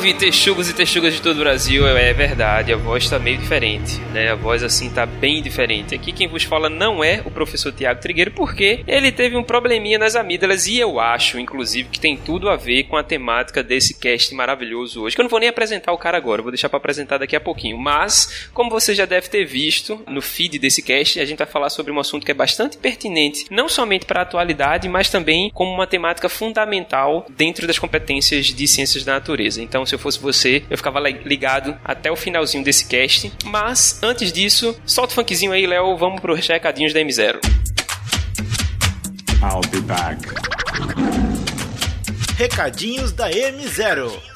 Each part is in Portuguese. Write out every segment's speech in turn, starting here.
Salve, texugos e texugas de todo o Brasil. É verdade, a voz tá meio diferente, né? A voz assim tá bem diferente. Aqui quem vos fala não é o professor Tiago Trigueiro, porque ele teve um probleminha nas amígdalas e eu acho, inclusive, que tem tudo a ver com a temática desse cast maravilhoso hoje. Que eu não vou nem apresentar o cara agora, vou deixar para apresentar daqui a pouquinho. Mas, como você já deve ter visto no feed desse cast, a gente vai falar sobre um assunto que é bastante pertinente, não somente para a atualidade, mas também como uma temática fundamental dentro das competências de ciências da natureza. Então, se eu fosse você, eu ficava ligado até o finalzinho desse cast. Mas, antes disso, solta o funkzinho aí, Léo. Vamos para os recadinhos da M0. I'll be back. Recadinhos da M0.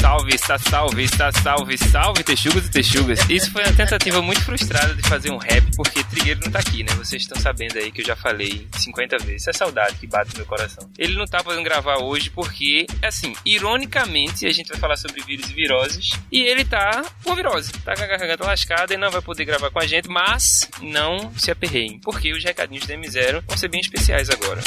Salve, está salve, está salve, salve, texugos e texugas. Isso foi uma tentativa muito frustrada de fazer um rap, porque Trigueiro não tá aqui, né? Vocês estão sabendo aí que eu já falei 50 vezes. Isso é saudade que bate no meu coração. Ele não tá podendo gravar hoje porque, assim, ironicamente, a gente vai falar sobre vírus e viroses, e ele tá com virose. Tá com a garganta lascada e não vai poder gravar com a gente, mas não se aperreiem, porque os recadinhos da M0 vão ser bem especiais agora.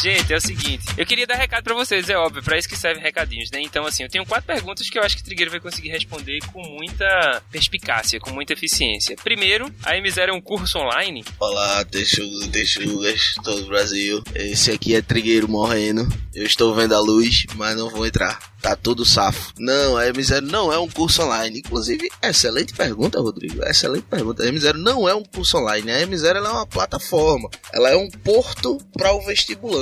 Gente, é o seguinte, eu queria dar recado para vocês, é óbvio, para isso que servem recadinhos, né? Então, assim, eu tenho quatro perguntas que eu acho que o Trigueiro vai conseguir responder com muita perspicácia, com muita eficiência. Primeiro, a M0 é um curso online? Olá, texugos e texugas, todo o Brasil. Esse aqui é Trigueiro morrendo. Eu estou vendo a luz, mas não vou entrar. Tá tudo safo. Não, a M0 não é um curso online. Inclusive, excelente pergunta, Rodrigo. Excelente pergunta. A M0 não é um curso online. A M0 é uma plataforma. Ela é um porto para o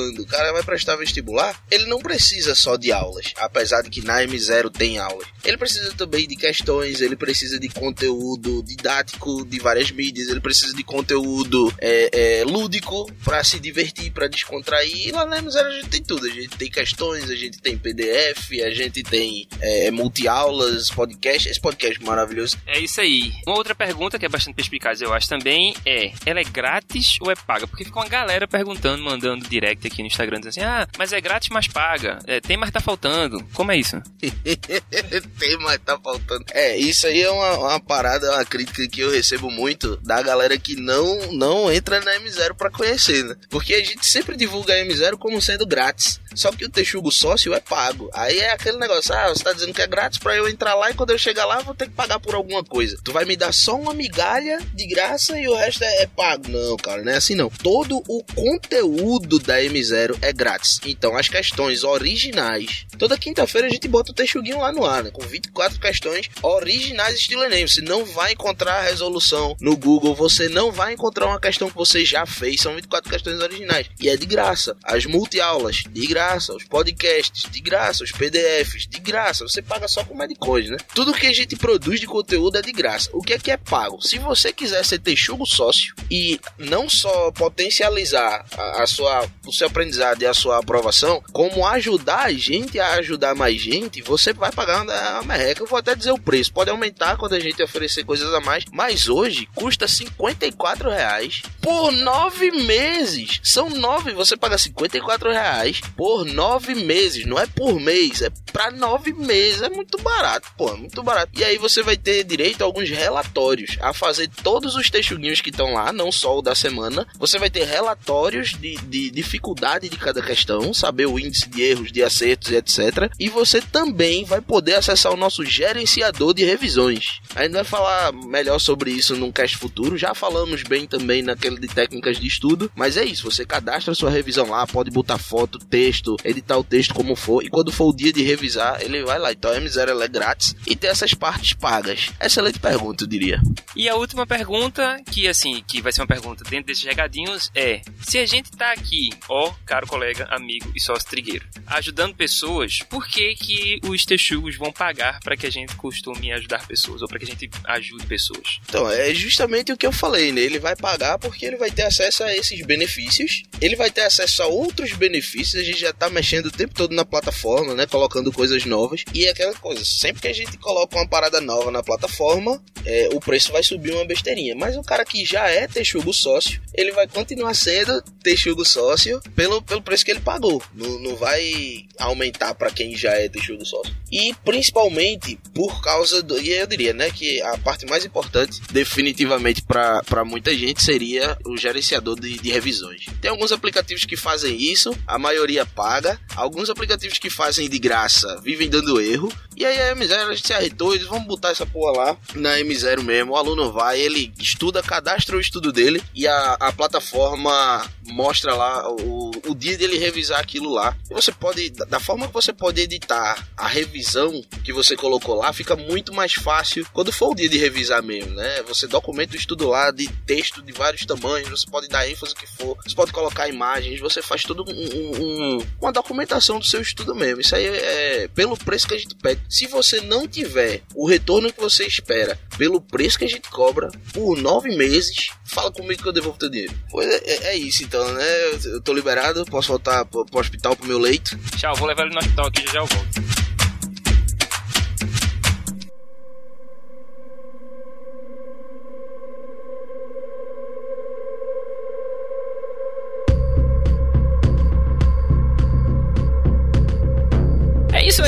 vestibulando. O cara vai prestar vestibular, ele não precisa só de aulas. Apesar de que na M0 tem aulas. Ele precisa também de questões, ele precisa de conteúdo didático de várias mídias, ele precisa de conteúdo é, é, lúdico para se divertir, para descontrair. E lá na M0 a gente tem tudo. A gente tem questões, a gente tem PDF, a gente tem é, multi-aulas, podcast, esse podcast maravilhoso. É isso aí. Uma outra pergunta que é bastante perspicaz, eu acho também, é: ela é grátis ou é paga? Porque fica uma galera perguntando, mandando direct aqui no Instagram, dizendo assim: ah, mas é grátis, mas paga. É, tem, mas tá faltando. Como é isso? tem, mas tá faltando. É, isso aí é uma, uma parada, uma crítica que eu recebo muito da galera que não, não entra na M0 pra conhecer, né? Porque a gente sempre divulga a M0 como sendo grátis. Só que o Texugo sócio é pago. Aí é aquele negócio, ah, você tá dizendo que é grátis pra eu entrar lá e quando eu chegar lá eu vou ter que pagar por alguma coisa. Tu vai me dar só uma migalha de graça e o resto é, é pago. Não, cara, não é assim não. Todo o conteúdo da M0 é grátis. Então as questões originais. Toda quinta-feira a gente bota o Texuguinho lá no ar, né? Com 24 questões originais estilo Enem. Você não vai encontrar a resolução no Google, você não vai encontrar uma questão que você já fez. São 24 questões originais. E é de graça. As multi-aulas, de graça. Os podcasts, de graça. Os PDFs, de graça. Você paga só com Medcoin, né? Tudo que a gente produz de conteúdo é de graça. O que é que é pago? Se você quiser ser texugo sócio e não só potencializar a, a sua, o seu aprendizado e a sua aprovação, como ajudar a gente a ajudar mais gente, você vai pagar uma, merreca. Eu vou até dizer o preço. Pode aumentar quando a gente oferecer coisas a mais, mas hoje custa 54 reais por nove meses. São nove, você paga 54 reais por nove meses, não é por mês, é pra nove meses. É muito barato, pô, é muito barato. E aí você vai ter direito a alguns relatórios, a fazer todos os texuguinhos que estão lá, não só o da semana. Você vai ter relatórios de, de dificuldade de cada questão, saber o índice de erros, de acertos e etc. E você também vai poder acessar o nosso gerenciador de revisões. A gente vai falar melhor sobre isso num cast futuro. Já falamos bem também naquele de técnicas de estudo, mas é isso. Você cadastra sua revisão lá, pode botar foto, texto, editar o texto como for. E quando for o dia de revisar, ele vai lá. Então a M0 é grátis e tem essas partes pagas. Excelente pergunta, eu diria. E a última pergunta, que assim, que vai ser uma pergunta dentro desses regadinhos, é: se a gente tá aqui, ó, caro colega, amigo e sócio trigueiro, ajudando pessoas, por que que os texugos vão pagar para que a gente costume ajudar pessoas ou para que a gente ajude pessoas? Então, é justamente o que eu falei, né? Ele vai pagar porque ele vai ter acesso a esses benefícios, ele vai ter acesso a outros benefícios, a gente já tá mexendo o tempo todo na plataforma, né? Colocando coisas novas. E é aquela coisa, sempre que a gente coloca uma parada nova na plataforma, é, o preço vai subir uma besteirinha. Mas o cara que já é texugo sócio, ele vai continuar sendo texugo sócio pelo, pelo preço que ele pagou. Não, não vai aumentar para quem já é texugo sócio. E principalmente por causa do. E eu diria, né, que a parte mais importante, definitivamente para muita gente, seria o gerenciador de, de revisões. Tem alguns aplicativos que fazem isso, a maioria paga. Alguns aplicativos que fazem de graça vivem dando erro. E aí a M0 a gente se arretou e vamos botar essa porra lá na M0 mesmo. O aluno vai, ele estuda, cadastra o estudo dele e a, a plataforma mostra lá o, o dia dele revisar aquilo lá. Você pode, da forma que você pode editar a revisão que você colocou lá, fica muito mais fácil quando for o dia de revisar mesmo, né? Você documenta o estudo lá de texto de vários tamanhos, você pode dar ênfase que for, você pode colocar imagens, você faz tudo um, um, uma documentação do seu estudo mesmo. Isso aí é pelo preço que a gente pede. Se você não tiver o retorno que você espera pelo preço que a gente cobra por nove meses, fala comigo que eu devolvo teu dinheiro. Pois é, é, é isso então, né? Eu tô liberado, posso voltar pro, pro hospital pro meu leito. Tchau, vou levar ele no hospital aqui já já eu volto.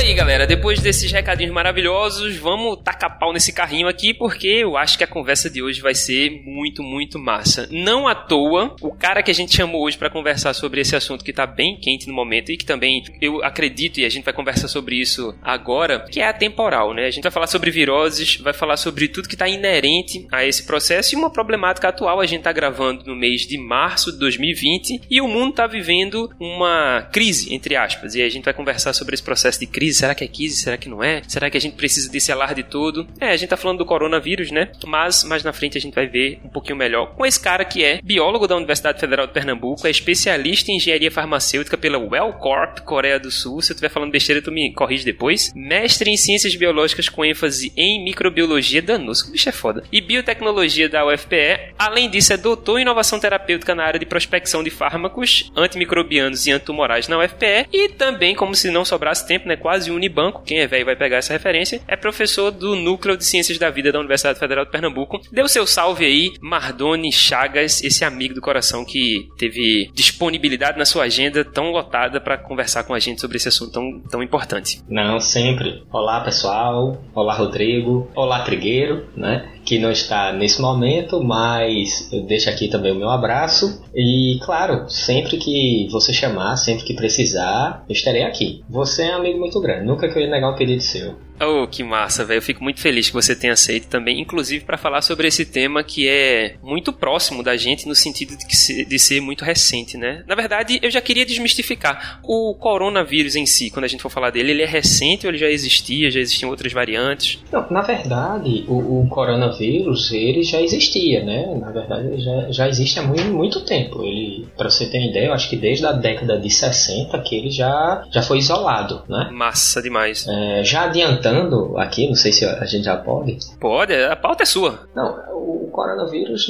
Aí, galera. Depois desses recadinhos maravilhosos, vamos tacar pau nesse carrinho aqui, porque eu acho que a conversa de hoje vai ser muito, muito massa. Não à toa, o cara que a gente chamou hoje para conversar sobre esse assunto que tá bem quente no momento e que também eu acredito, e a gente vai conversar sobre isso agora, que é a temporal, né? A gente vai falar sobre viroses, vai falar sobre tudo que tá inerente a esse processo e uma problemática atual. A gente tá gravando no mês de março de 2020 e o mundo tá vivendo uma crise, entre aspas, e a gente vai conversar sobre esse processo de crise crise? Será que é crise? Será que não é? Será que a gente precisa desse alarde todo? É, a gente tá falando do coronavírus, né? Mas mais na frente a gente vai ver um pouquinho melhor com esse cara que é biólogo da Universidade Federal de Pernambuco, é especialista em engenharia farmacêutica pela Wellcorp, Coreia do Sul. Se eu estiver falando besteira, tu me corrige depois. Mestre em ciências biológicas com ênfase em microbiologia, danos, o bicho é foda. E biotecnologia da UFPE. Além disso, é doutor em inovação terapêutica na área de prospecção de fármacos antimicrobianos e antitumorais na UFPE. E também, como se não sobrasse tempo, né? quase unibanco, quem é velho vai pegar essa referência, é professor do Núcleo de Ciências da Vida da Universidade Federal de Pernambuco. Deu seu salve aí, Mardoni Chagas, esse amigo do coração que teve disponibilidade na sua agenda tão lotada para conversar com a gente sobre esse assunto tão, tão importante. Não, sempre. Olá, pessoal. Olá, Rodrigo. Olá, Trigueiro, né? Que não está nesse momento, mas eu deixo aqui também o meu abraço. E, claro, sempre que você chamar, sempre que precisar, eu estarei aqui. Você é um amigo muito grande. Nunca que eu ia negar um pedido seu. Oh, que massa, velho. Eu fico muito feliz que você tenha aceito também, inclusive para falar sobre esse tema que é muito próximo da gente no sentido de, ser, de ser muito recente, né? Na verdade, eu já queria desmistificar. O coronavírus em si, quando a gente for falar dele, ele é recente ou ele já existia, já existiam outras variantes? Não, na verdade, o, o coronavírus, ele já existia, né? Na verdade, ele já, já existe há muito, muito tempo. Ele, para você ter uma ideia, eu acho que desde a década de 60 que ele já, já foi isolado, né? Massa demais. É, já adiantando comentando aqui, não sei se a gente já pode. Pode, a pauta é sua. Não, o coronavírus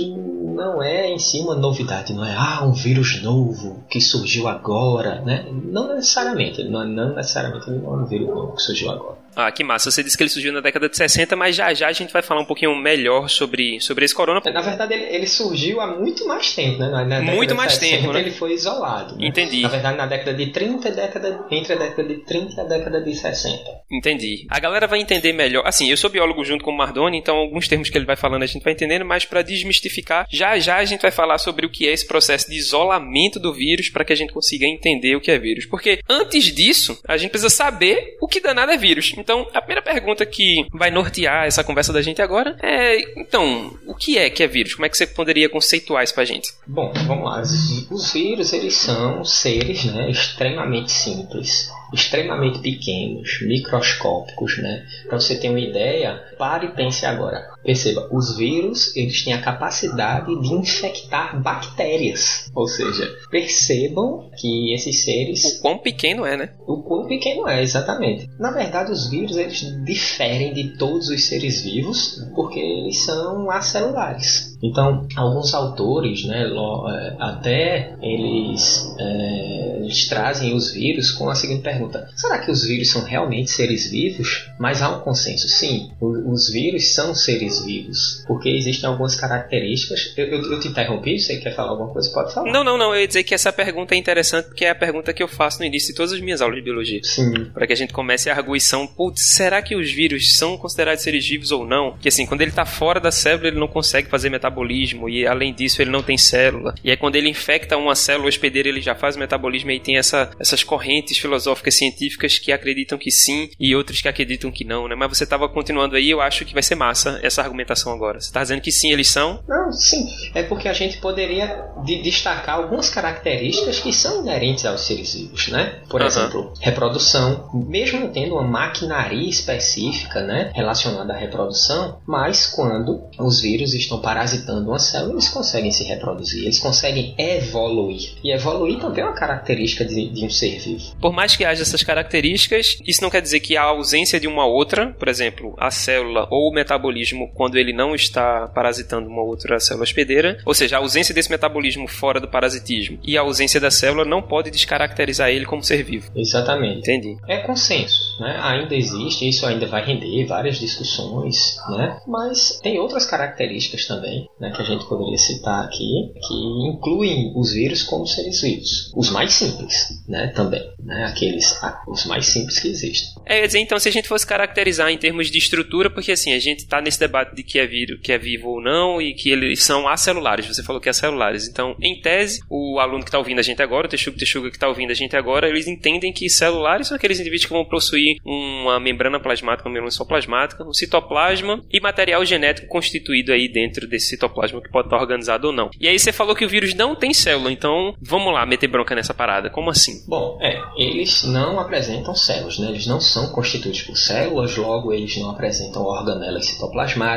não é em si uma novidade, não é ah, um vírus novo que surgiu agora, né? Não necessariamente, não, não necessariamente não é um vírus novo que surgiu agora. Ah, que massa. Você disse que ele surgiu na década de 60, mas já já a gente vai falar um pouquinho melhor sobre, sobre esse corona. Na verdade, ele, ele surgiu há muito mais tempo, né? Na, muito mais 60, tempo, né? Ele foi isolado. Né? Entendi. Na verdade, na década de 30 década, entre a década de 30 e a década de 60. Entendi. A galera vai entender melhor. Assim, eu sou biólogo junto com o Mardoni, então alguns termos que ele vai falando a gente vai entendendo, mas para desmistificar, já já a gente vai falar sobre o que é esse processo de isolamento do vírus para que a gente consiga entender o que é vírus. Porque antes disso, a gente precisa saber o que danado é vírus. Então, a primeira pergunta pergunta que vai nortear essa conversa da gente agora é: então, o que é que é vírus? Como é que você poderia conceituar isso pra gente? Bom, vamos lá. Os vírus, eles são seres né, extremamente simples extremamente pequenos, microscópicos, né? Para você ter uma ideia, pare e pense agora. Perceba, os vírus eles têm a capacidade de infectar bactérias, ou seja, percebam que esses seres o quão pequeno é, né? O quão pequeno é, exatamente. Na verdade, os vírus eles diferem de todos os seres vivos porque eles são acelulares. Então, alguns autores, né, é, até eles, é, eles trazem os vírus com a seguinte pergunta: será que os vírus são realmente seres vivos? Mas há um consenso, sim, os vírus são seres vivos, porque existem algumas características. Eu, eu, eu te interrompi, você quer falar alguma coisa? Pode falar. Não, não, não. Eu ia dizer que essa pergunta é interessante porque é a pergunta que eu faço no início de todas as minhas aulas de biologia. Sim. Para que a gente comece a arguição: putz, será que os vírus são considerados seres vivos ou não? Que assim, quando ele está fora da célula, ele não consegue fazer metabolismo e além disso ele não tem célula. E aí quando ele infecta uma célula hospedeira, ele já faz metabolismo e aí tem essa, essas correntes filosóficas científicas que acreditam que sim e outros que acreditam que não, né? Mas você estava continuando aí, eu acho que vai ser massa essa argumentação agora. Você está dizendo que sim, eles são? Não, sim. É porque a gente poderia de destacar algumas características que são inerentes aos seres vivos, né? Por uhum. exemplo, reprodução, mesmo tendo uma maquinaria específica, né, relacionada à reprodução, mas quando os vírus estão parasitando uma célula, eles conseguem se reproduzir, eles conseguem evoluir. E evoluir também é uma característica de, de um ser vivo. Por mais que haja essas características, isso não quer dizer que a ausência de uma outra, por exemplo, a célula ou o metabolismo, quando ele não está parasitando uma outra célula hospedeira, ou seja, a ausência desse metabolismo fora do parasitismo e a ausência da célula não pode descaracterizar ele como ser vivo. Exatamente. Entendi. É consenso, né? Ainda existe, isso ainda vai render várias discussões, né? Mas tem outras características também, né, que a gente poderia citar aqui, que incluem os vírus como seres vivos. Os mais simples, né, também, né? Aqueles, ah, os mais simples que existem. É, dizer, então, se a gente fosse caracterizar em termos de estrutura, porque assim, a gente está nesse debate de que é, vírus, que é vivo ou não e que eles são acelulares, você falou que é celulares. Então, em tese, o aluno que está ouvindo a gente agora, o Texuga Texuga que está ouvindo a gente agora, eles entendem que celulares são aqueles indivíduos que vão possuir uma membrana plasmática, uma membrana plasmática, um citoplasma e material genético constituído aí dentro desse citoplasma que pode estar organizado ou não. E aí você falou que o vírus não tem célula, então vamos lá meter bronca nessa parada. Como assim? Bom, é, eles não apresentam células, né? Eles não são constituídos por células, logo eles não apresentam organelas citoplasmáticas,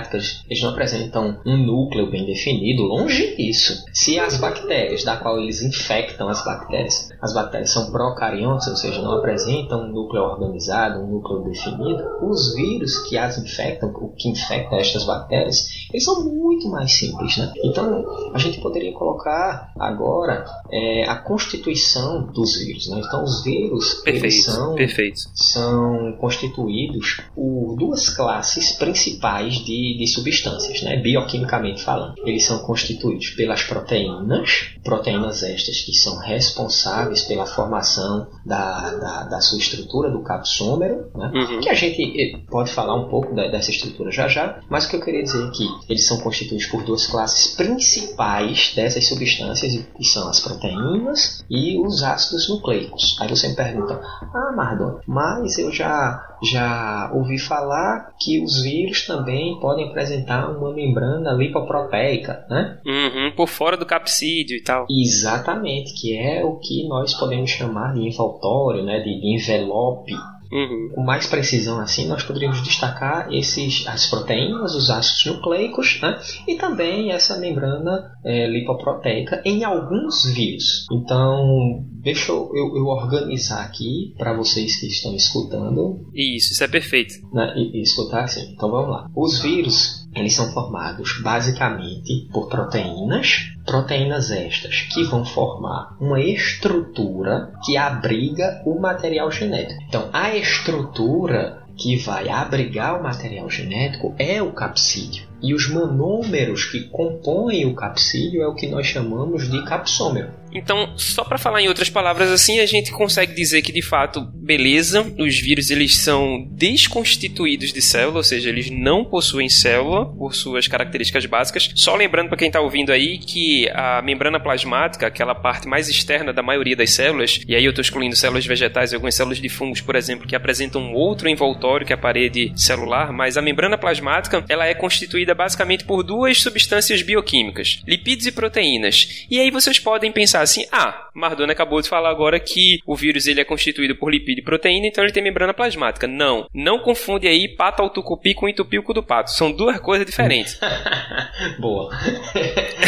eles não apresentam um núcleo bem definido, longe disso. Se as bactérias, da qual eles infectam as bactérias, as bactérias são procariontes, ou seja, não apresentam um núcleo organizado, um núcleo definido, os vírus que as infectam, o que infecta estas bactérias, eles são muito mais simples, né? Então, a gente poderia colocar agora é, a constituição dos vírus, né? Então, os vírus perfeito, eles são, perfeito. são constituídos por duas classes principais de, de substâncias, né? Bioquimicamente falando. Eles são constituídos pelas proteínas, proteínas estas que são responsáveis pela formação da, da, da sua estrutura do capsômero, né? Uhum. que a gente eh, pode falar um pouco da, dessa estrutura já já, mas o que eu queria dizer é que eles são constituídos por duas classes principais dessas substâncias, que são as proteínas e os ácidos nucleicos. Aí você me pergunta, ah, Mardon, mas eu já, já ouvi falar que os vírus também podem apresentar uma membrana lipoproteica, né? Uhum, por fora do capsídeo e tal. Exatamente, que é o que nós podemos chamar de envoltório, né, de, de envelope Uhum. Com mais precisão assim, nós poderíamos destacar esses, as proteínas, os ácidos nucleicos, né? e também essa membrana é, lipoproteica em alguns vírus. Então, deixa eu, eu, organizar aqui para vocês que estão escutando. Isso, isso é perfeito. Né? E, e escutar assim. Então vamos lá. Os vírus eles são formados basicamente por proteínas, proteínas estas que vão formar uma estrutura que abriga o material genético. Então, a estrutura que vai abrigar o material genético é o capsídeo. E os monômeros que compõem o capsídeo é o que nós chamamos de capsômero. Então, só para falar em outras palavras assim, a gente consegue dizer que de fato, beleza, os vírus eles são desconstituídos de célula, ou seja, eles não possuem célula por suas características básicas. Só lembrando para quem está ouvindo aí que a membrana plasmática, aquela parte mais externa da maioria das células, e aí eu estou excluindo células vegetais e algumas células de fungos, por exemplo, que apresentam outro envoltório que é a parede celular, mas a membrana plasmática, ela é constituída basicamente por duas substâncias bioquímicas, lipídios e proteínas. E aí vocês podem pensar assim: ah, Mardona acabou de falar agora que o vírus ele é constituído por lipídio e proteína, então ele tem membrana plasmática. Não, não confunde aí pato autocupi com entupilco do pato. São duas coisas diferentes. Boa.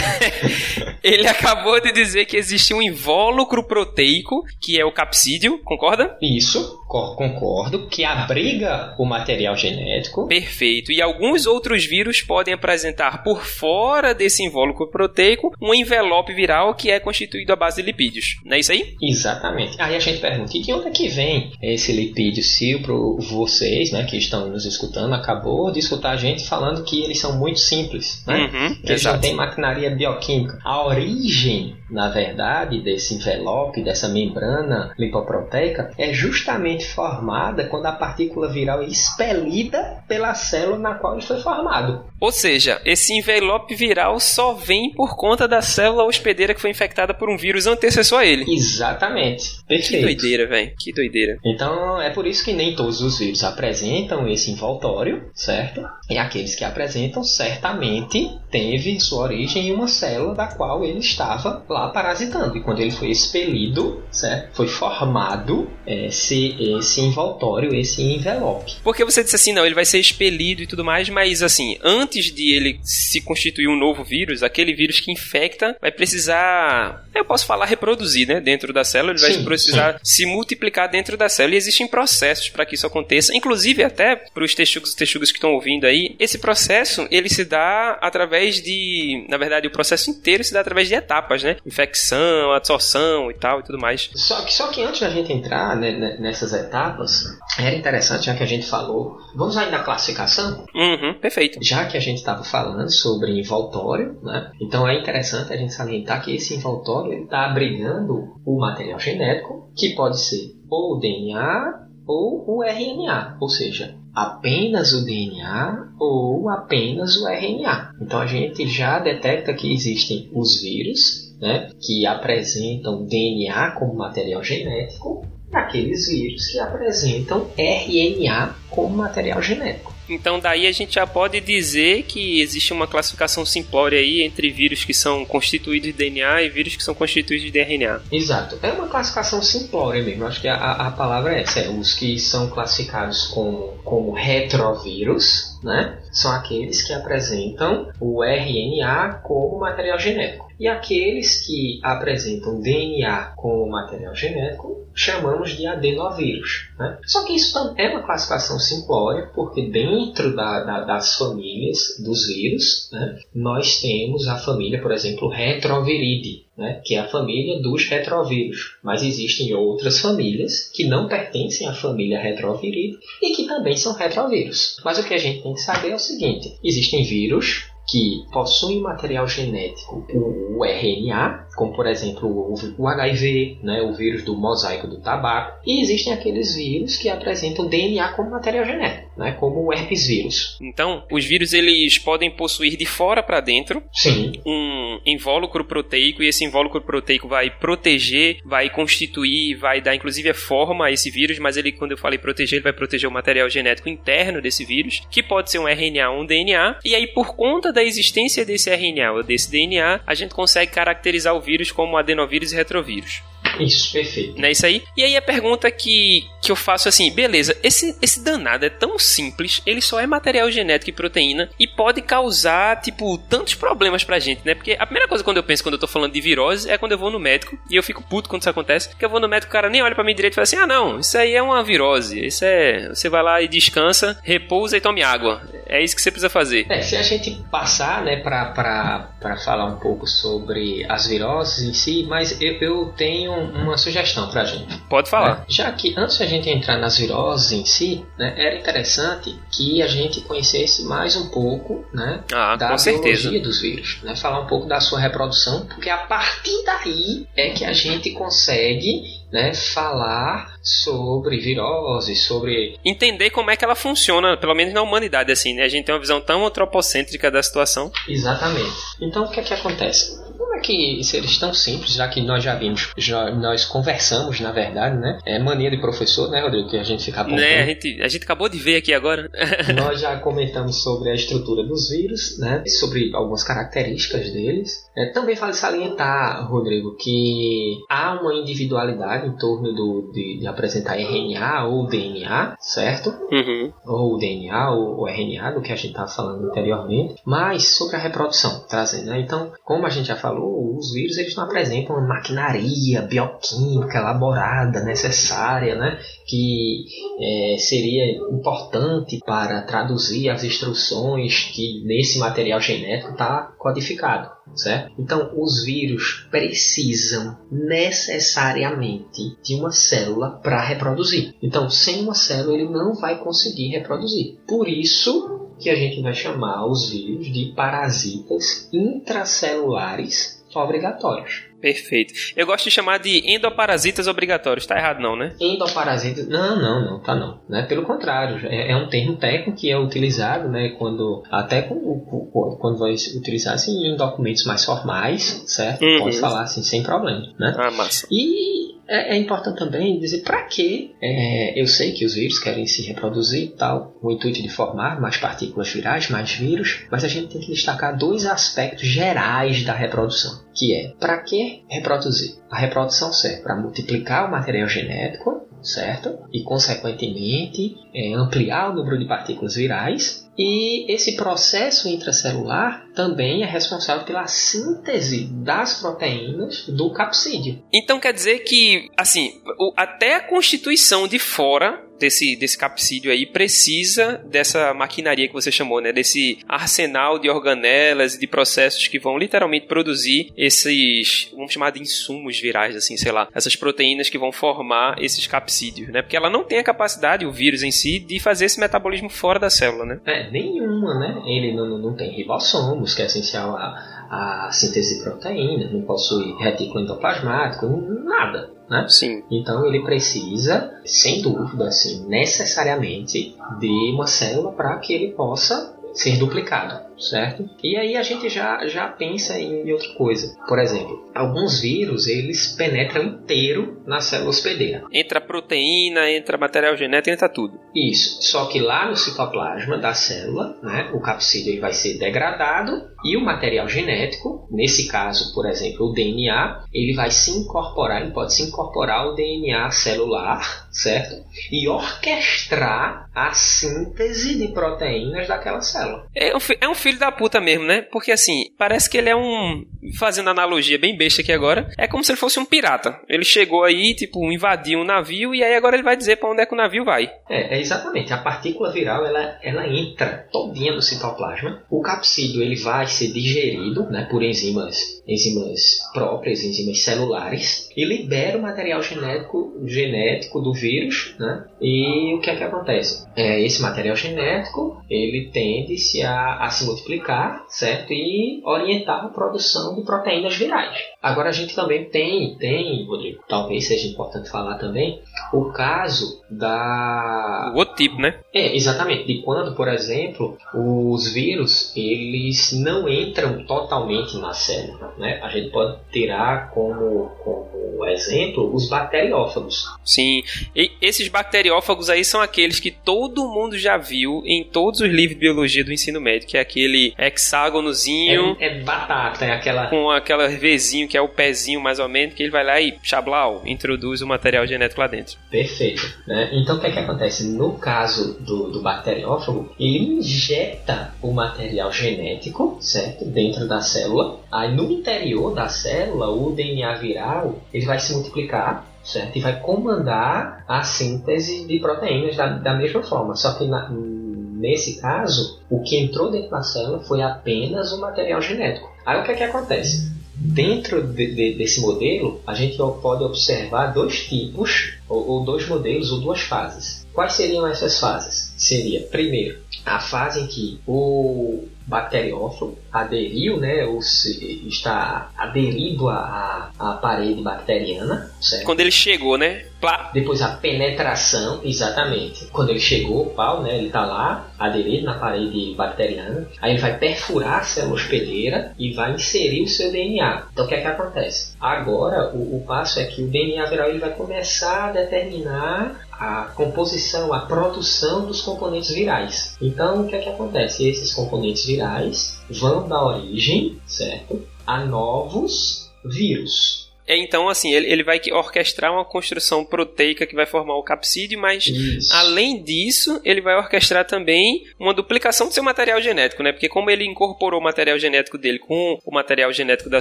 ele acabou de dizer que existe um invólucro proteico, que é o capsídeo, concorda? Isso Concordo que abriga o material genético. Perfeito. E alguns outros vírus podem apresentar por fora desse invólucro proteico um envelope viral que é constituído à base de lipídios. Não é isso aí? Exatamente. Aí a gente pergunta, e de onde é que vem esse lipídio? Se para vocês, né, que estão nos escutando, acabou de escutar a gente falando que eles são muito simples, né? Uhum, que eles não têm maquinaria bioquímica. A origem, na verdade, desse envelope, dessa membrana lipoproteica, é justamente formada quando a partícula viral é expelida pela célula na qual ele foi formado. Ou seja, esse envelope viral só vem por conta da célula hospedeira que foi infectada por um vírus antecessor a ele. Exatamente. Que Perfeito. doideira, velho. Que doideira. Então é por isso que nem todos os vírus apresentam esse envoltório, certo? E aqueles que apresentam certamente teve sua origem em uma célula da qual ele estava lá parasitando. E quando ele foi expelido, certo? Foi formado esse, esse envoltório, esse envelope. Porque você disse assim, não, ele vai ser expelido e tudo mais, mas assim, antes de ele se constituir um novo vírus, aquele vírus que infecta vai precisar, eu posso falar reproduzir, né, dentro da célula, ele vai Sim, precisar se multiplicar dentro da célula e existem processos para que isso aconteça, inclusive até para os texugos e texugas que estão ouvindo aí, esse processo, ele se dá através de, na verdade, o processo inteiro se dá através de etapas, né, infecção, absorção e tal e tudo mais. Só que, só que antes da gente entrar né, né, nessas etapas, era interessante, já que a gente falou, vamos aí na classificação? Uhum, perfeito. Já que a gente estava falando sobre envoltório, né? Então é interessante a gente salientar que esse envoltório está abrigando o material genético, que pode ser ou o DNA ou o RNA, ou seja, apenas o DNA ou apenas o RNA. Então a gente já detecta que existem os vírus, né, que apresentam DNA como material genético, e aqueles vírus que apresentam RNA como material genético. Então daí a gente já pode dizer que existe uma classificação simplória aí entre vírus que são constituídos de DNA e vírus que são constituídos de RNA. Exato. É uma classificação simplória mesmo. Acho que a, a palavra é essa. É os que são classificados como, como retrovírus, né? São aqueles que apresentam o RNA como material genético. E aqueles que apresentam DNA como material genético, chamamos de adenovírus. Né? Só que isso é uma classificação simplória, porque dentro da, da, das famílias dos vírus, né, nós temos a família, por exemplo, retroviridae, né, que é a família dos retrovírus. Mas existem outras famílias que não pertencem à família retroviridae e que também são retrovírus. Mas o que a gente tem que saber é o seguinte: existem vírus que possuem material genético, o RNA, como por exemplo o HIV, né, o vírus do mosaico do tabaco, e existem aqueles vírus que apresentam DNA como material genético, né, como o herpes vírus. Então, os vírus eles podem possuir de fora para dentro Sim. um invólucro proteico e esse invólucro proteico vai proteger, vai constituir, vai dar inclusive a forma a esse vírus, mas ele quando eu falei proteger, ele vai proteger o material genético interno desse vírus, que pode ser um RNA ou um DNA, e aí por conta da existência desse RNA ou desse DNA, a gente consegue caracterizar o vírus como adenovírus e retrovírus. Isso, perfeito. Não é isso aí? E aí a pergunta que, que eu faço assim, beleza, esse, esse danado é tão simples, ele só é material genético e proteína e pode causar, tipo, tantos problemas pra gente, né? Porque a primeira coisa quando eu penso quando eu tô falando de virose é quando eu vou no médico e eu fico puto quando isso acontece, porque eu vou no médico, o cara nem olha pra mim direito e fala assim, ah não, isso aí é uma virose, isso é... Você vai lá e descansa, repousa e tome água. É isso que você precisa fazer. É, se a gente passar, né, pra, pra, pra falar um pouco sobre as viroses em si, mas eu, eu tenho uma sugestão pra gente. Pode falar. Né? Já que antes da gente entrar nas viroses em si, né, era interessante que a gente conhecesse mais um pouco né, Ah, da biologia certeza. dos vírus, né, falar um pouco da sua reprodução, porque a partir daí é que a gente consegue né, falar sobre virose, sobre Entender como é que ela funciona, pelo menos na humanidade, assim, né? A gente tem uma visão tão antropocêntrica da situação. Exatamente. Então o que é que acontece? Como é que seres tão simples, já que nós já vimos, já nós conversamos, na verdade, né? É mania de professor, né, Rodrigo? Que a gente fica apontando. Né? A, gente, a gente acabou de ver aqui agora. Nós já comentamos sobre a estrutura dos vírus, né? Sobre algumas características deles. É, também vale salientar, Rodrigo, que há uma individualidade em torno do, de, de apresentar RNA ou DNA, certo? Uhum. ou DNA ou o RNA do que a gente estava falando anteriormente, mas sobre a reprodução, trazendo. Né? Então, como a gente já falou, os vírus eles não apresentam uma maquinaria bioquímica elaborada, necessária, né? que é, seria importante para traduzir as instruções que nesse material genético está codificado, certo? Então, os vírus precisam necessariamente de uma célula para reproduzir. Então, sem uma célula ele não vai conseguir reproduzir. Por isso que a gente vai chamar os vírus de parasitas intracelulares obrigatórios. Perfeito. Eu gosto de chamar de endoparasitas obrigatórios. Tá errado não, né? Endoparasitas... Não, não, não. Tá não. Né? Pelo contrário. É, é um termo técnico que é utilizado, né? Quando... Até quando, quando vai utilizar assim, em documentos mais formais, certo? Uhum. Pode falar assim, sem problema, né? Ah, massa. E é, é, importante também dizer para que é, eu sei que os vírus querem se reproduzir tal, com o intuito de formar mais partículas virais, mais vírus, mas a gente tem que destacar dois aspectos gerais da reprodução, que é para que reproduzir? A reprodução serve para multiplicar o material genético, certo? E consequentemente é, ampliar o número de partículas virais e esse processo intracelular também é responsável pela síntese das proteínas do capsídeo. Então quer dizer que, assim, até a constituição de fora desse, desse capsídeo aí precisa dessa maquinaria que você chamou, né? Desse arsenal de organelas e de processos que vão literalmente produzir esses, vamos chamar de insumos virais, assim, sei lá, essas proteínas que vão formar esses capsídeos, né? Porque ela não tem a capacidade, o vírus em si, de fazer esse metabolismo fora da célula, né? É, nenhuma, né? Ele não, não tem ribossomos, que é essencial a, a síntese de proteínas, não possui retículo endoplasmático, nada. Né? Sim. Então ele precisa, sem dúvida, assim, necessariamente de uma célula para que ele possa ser duplicado certo? E aí a gente já, já pensa em outra coisa. Por exemplo, alguns vírus eles penetram inteiro na célula hospedeira. Entra proteína, entra material genético, entra tudo. Isso. Só que lá no citoplasma da célula, né, o capsídeo vai ser degradado e o material genético, nesse caso, por exemplo, o DNA, ele vai se incorporar, ele pode se incorporar ao DNA celular, certo? E orquestrar a síntese de proteínas daquela célula. É um, é um filho da puta mesmo, né? Porque assim, parece que ele é um. Fazendo analogia bem besta aqui agora, é como se ele fosse um pirata. Ele chegou aí, tipo, invadiu um navio e aí agora ele vai dizer para onde é que o navio vai. É, é, exatamente. A partícula viral ela, ela entra todinha no citoplasma. O capsídeo ele vai ser digerido né, por enzimas, enzimas próprias, enzimas celulares, e libera o material genético, genético do vírus. Né? E o que é que acontece? É, esse material genético ele tende-se a, a se multiplicar, certo? E orientar a produção de proteínas virais. Agora a gente também tem, tem, Rodrigo, talvez seja importante falar também, o caso da... O outro tipo, né? É, exatamente. De quando, por exemplo, os vírus, eles não entram totalmente na célula, né? A gente pode tirar como, como exemplo os bacteriófagos. Sim, e esses bacteriófagos aí são aqueles que todo mundo já viu em todos os livros de biologia do ensino médio, que é aquele hexágonozinho. É, é batata, é aquela. Com aquela vezinho que é o pezinho mais ou menos, que ele vai lá e chablau, introduz o material genético lá dentro. Perfeito. Né? Então o que é que acontece? No caso do, do bacteriófago, ele injeta o material genético, certo? Dentro da célula. Aí no interior da célula, o DNA viral ele vai se multiplicar certo? E vai comandar a síntese de proteínas da, da mesma forma, só que na, nesse caso, o que entrou dentro da célula foi apenas o material genético. Aí o que é que acontece? Dentro de, de, desse modelo, a gente pode observar dois tipos, ou, ou dois modelos, ou duas fases. Quais seriam essas fases? Seria, primeiro, a fase em que o bacteriófago aderiu, né, ou se, está aderido à, à parede bacteriana. Certo? Quando ele chegou, né? Plá. Depois a penetração, exatamente. Quando ele chegou, o pau, né, ele está lá, aderido na parede bacteriana. Aí ele vai perfurar a célula hospedeira e vai inserir o seu DNA. Então o que é que acontece? Agora o, o passo é que o DNA viral ele vai começar a determinar a composição, a produção dos componentes virais. Então, o que é que acontece? Esses componentes virais vão dar origem, certo, a novos vírus. É, então, assim, ele, ele vai orquestrar uma construção proteica que vai formar o capsídeo, mas Isso. além disso, ele vai orquestrar também uma duplicação do seu material genético, né? Porque como ele incorporou o material genético dele com o material genético da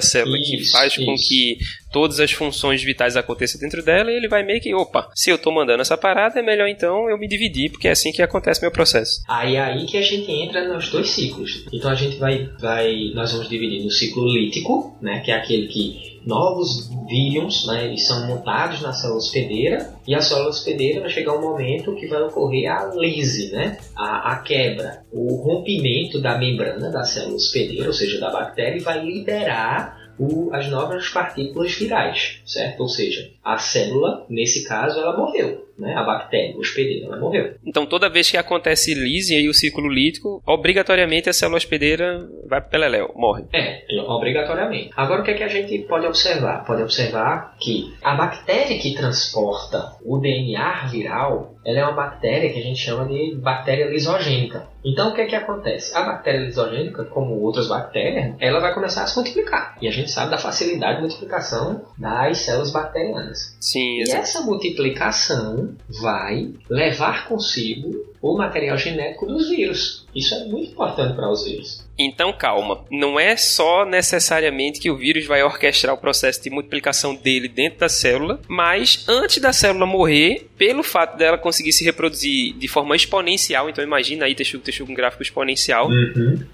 célula, que Isso, faz com isso. que todas as funções vitais aconteçam dentro dela, ele vai meio que, opa, se eu tô mandando essa parada, é melhor então eu me dividir, porque é assim que acontece meu processo. Aí é aí que a gente entra nos dois ciclos. Então a gente vai, vai nós vamos dividir no ciclo lítico, né, que é aquele que novos vírus, né, eles são montados na célula hospedeira e a célula hospedeira vai chegar um momento que vai ocorrer a lise, né, a, a quebra, o rompimento da membrana da célula hospedeira, ou seja, da bactéria, e vai liberar o- as novas partículas virais, certo? Ou seja, a célula, nesse caso, ela morreu, né? A bactéria hospedeira, ela morreu. Então, toda vez que acontece lise aí o ciclo lítico, obrigatoriamente a célula hospedeira vai pro peleléu, morre. É, obrigatoriamente. Agora, o que, é que a gente pode observar? Pode observar que a bactéria que transporta o DNA viral, ela é uma bactéria que a gente chama de bactéria lisogênica. Então, o que é que acontece? A bactéria lisogênica, como outras bactérias, ela vai começar a se multiplicar. E a gente sabe da facilidade de multiplicação das células bacterianas. Sim, E essa multiplicação vai levar consigo o material genético dos vírus. Isso é muito importante para os vírus. Então, calma. Não é só necessariamente que o vírus vai orquestrar o processo de multiplicação dele dentro da célula, mas antes da célula morrer, pelo fato dela conseguir se reproduzir de forma exponencial, então imagina aí texugo, texugo, um gráfico exponencial,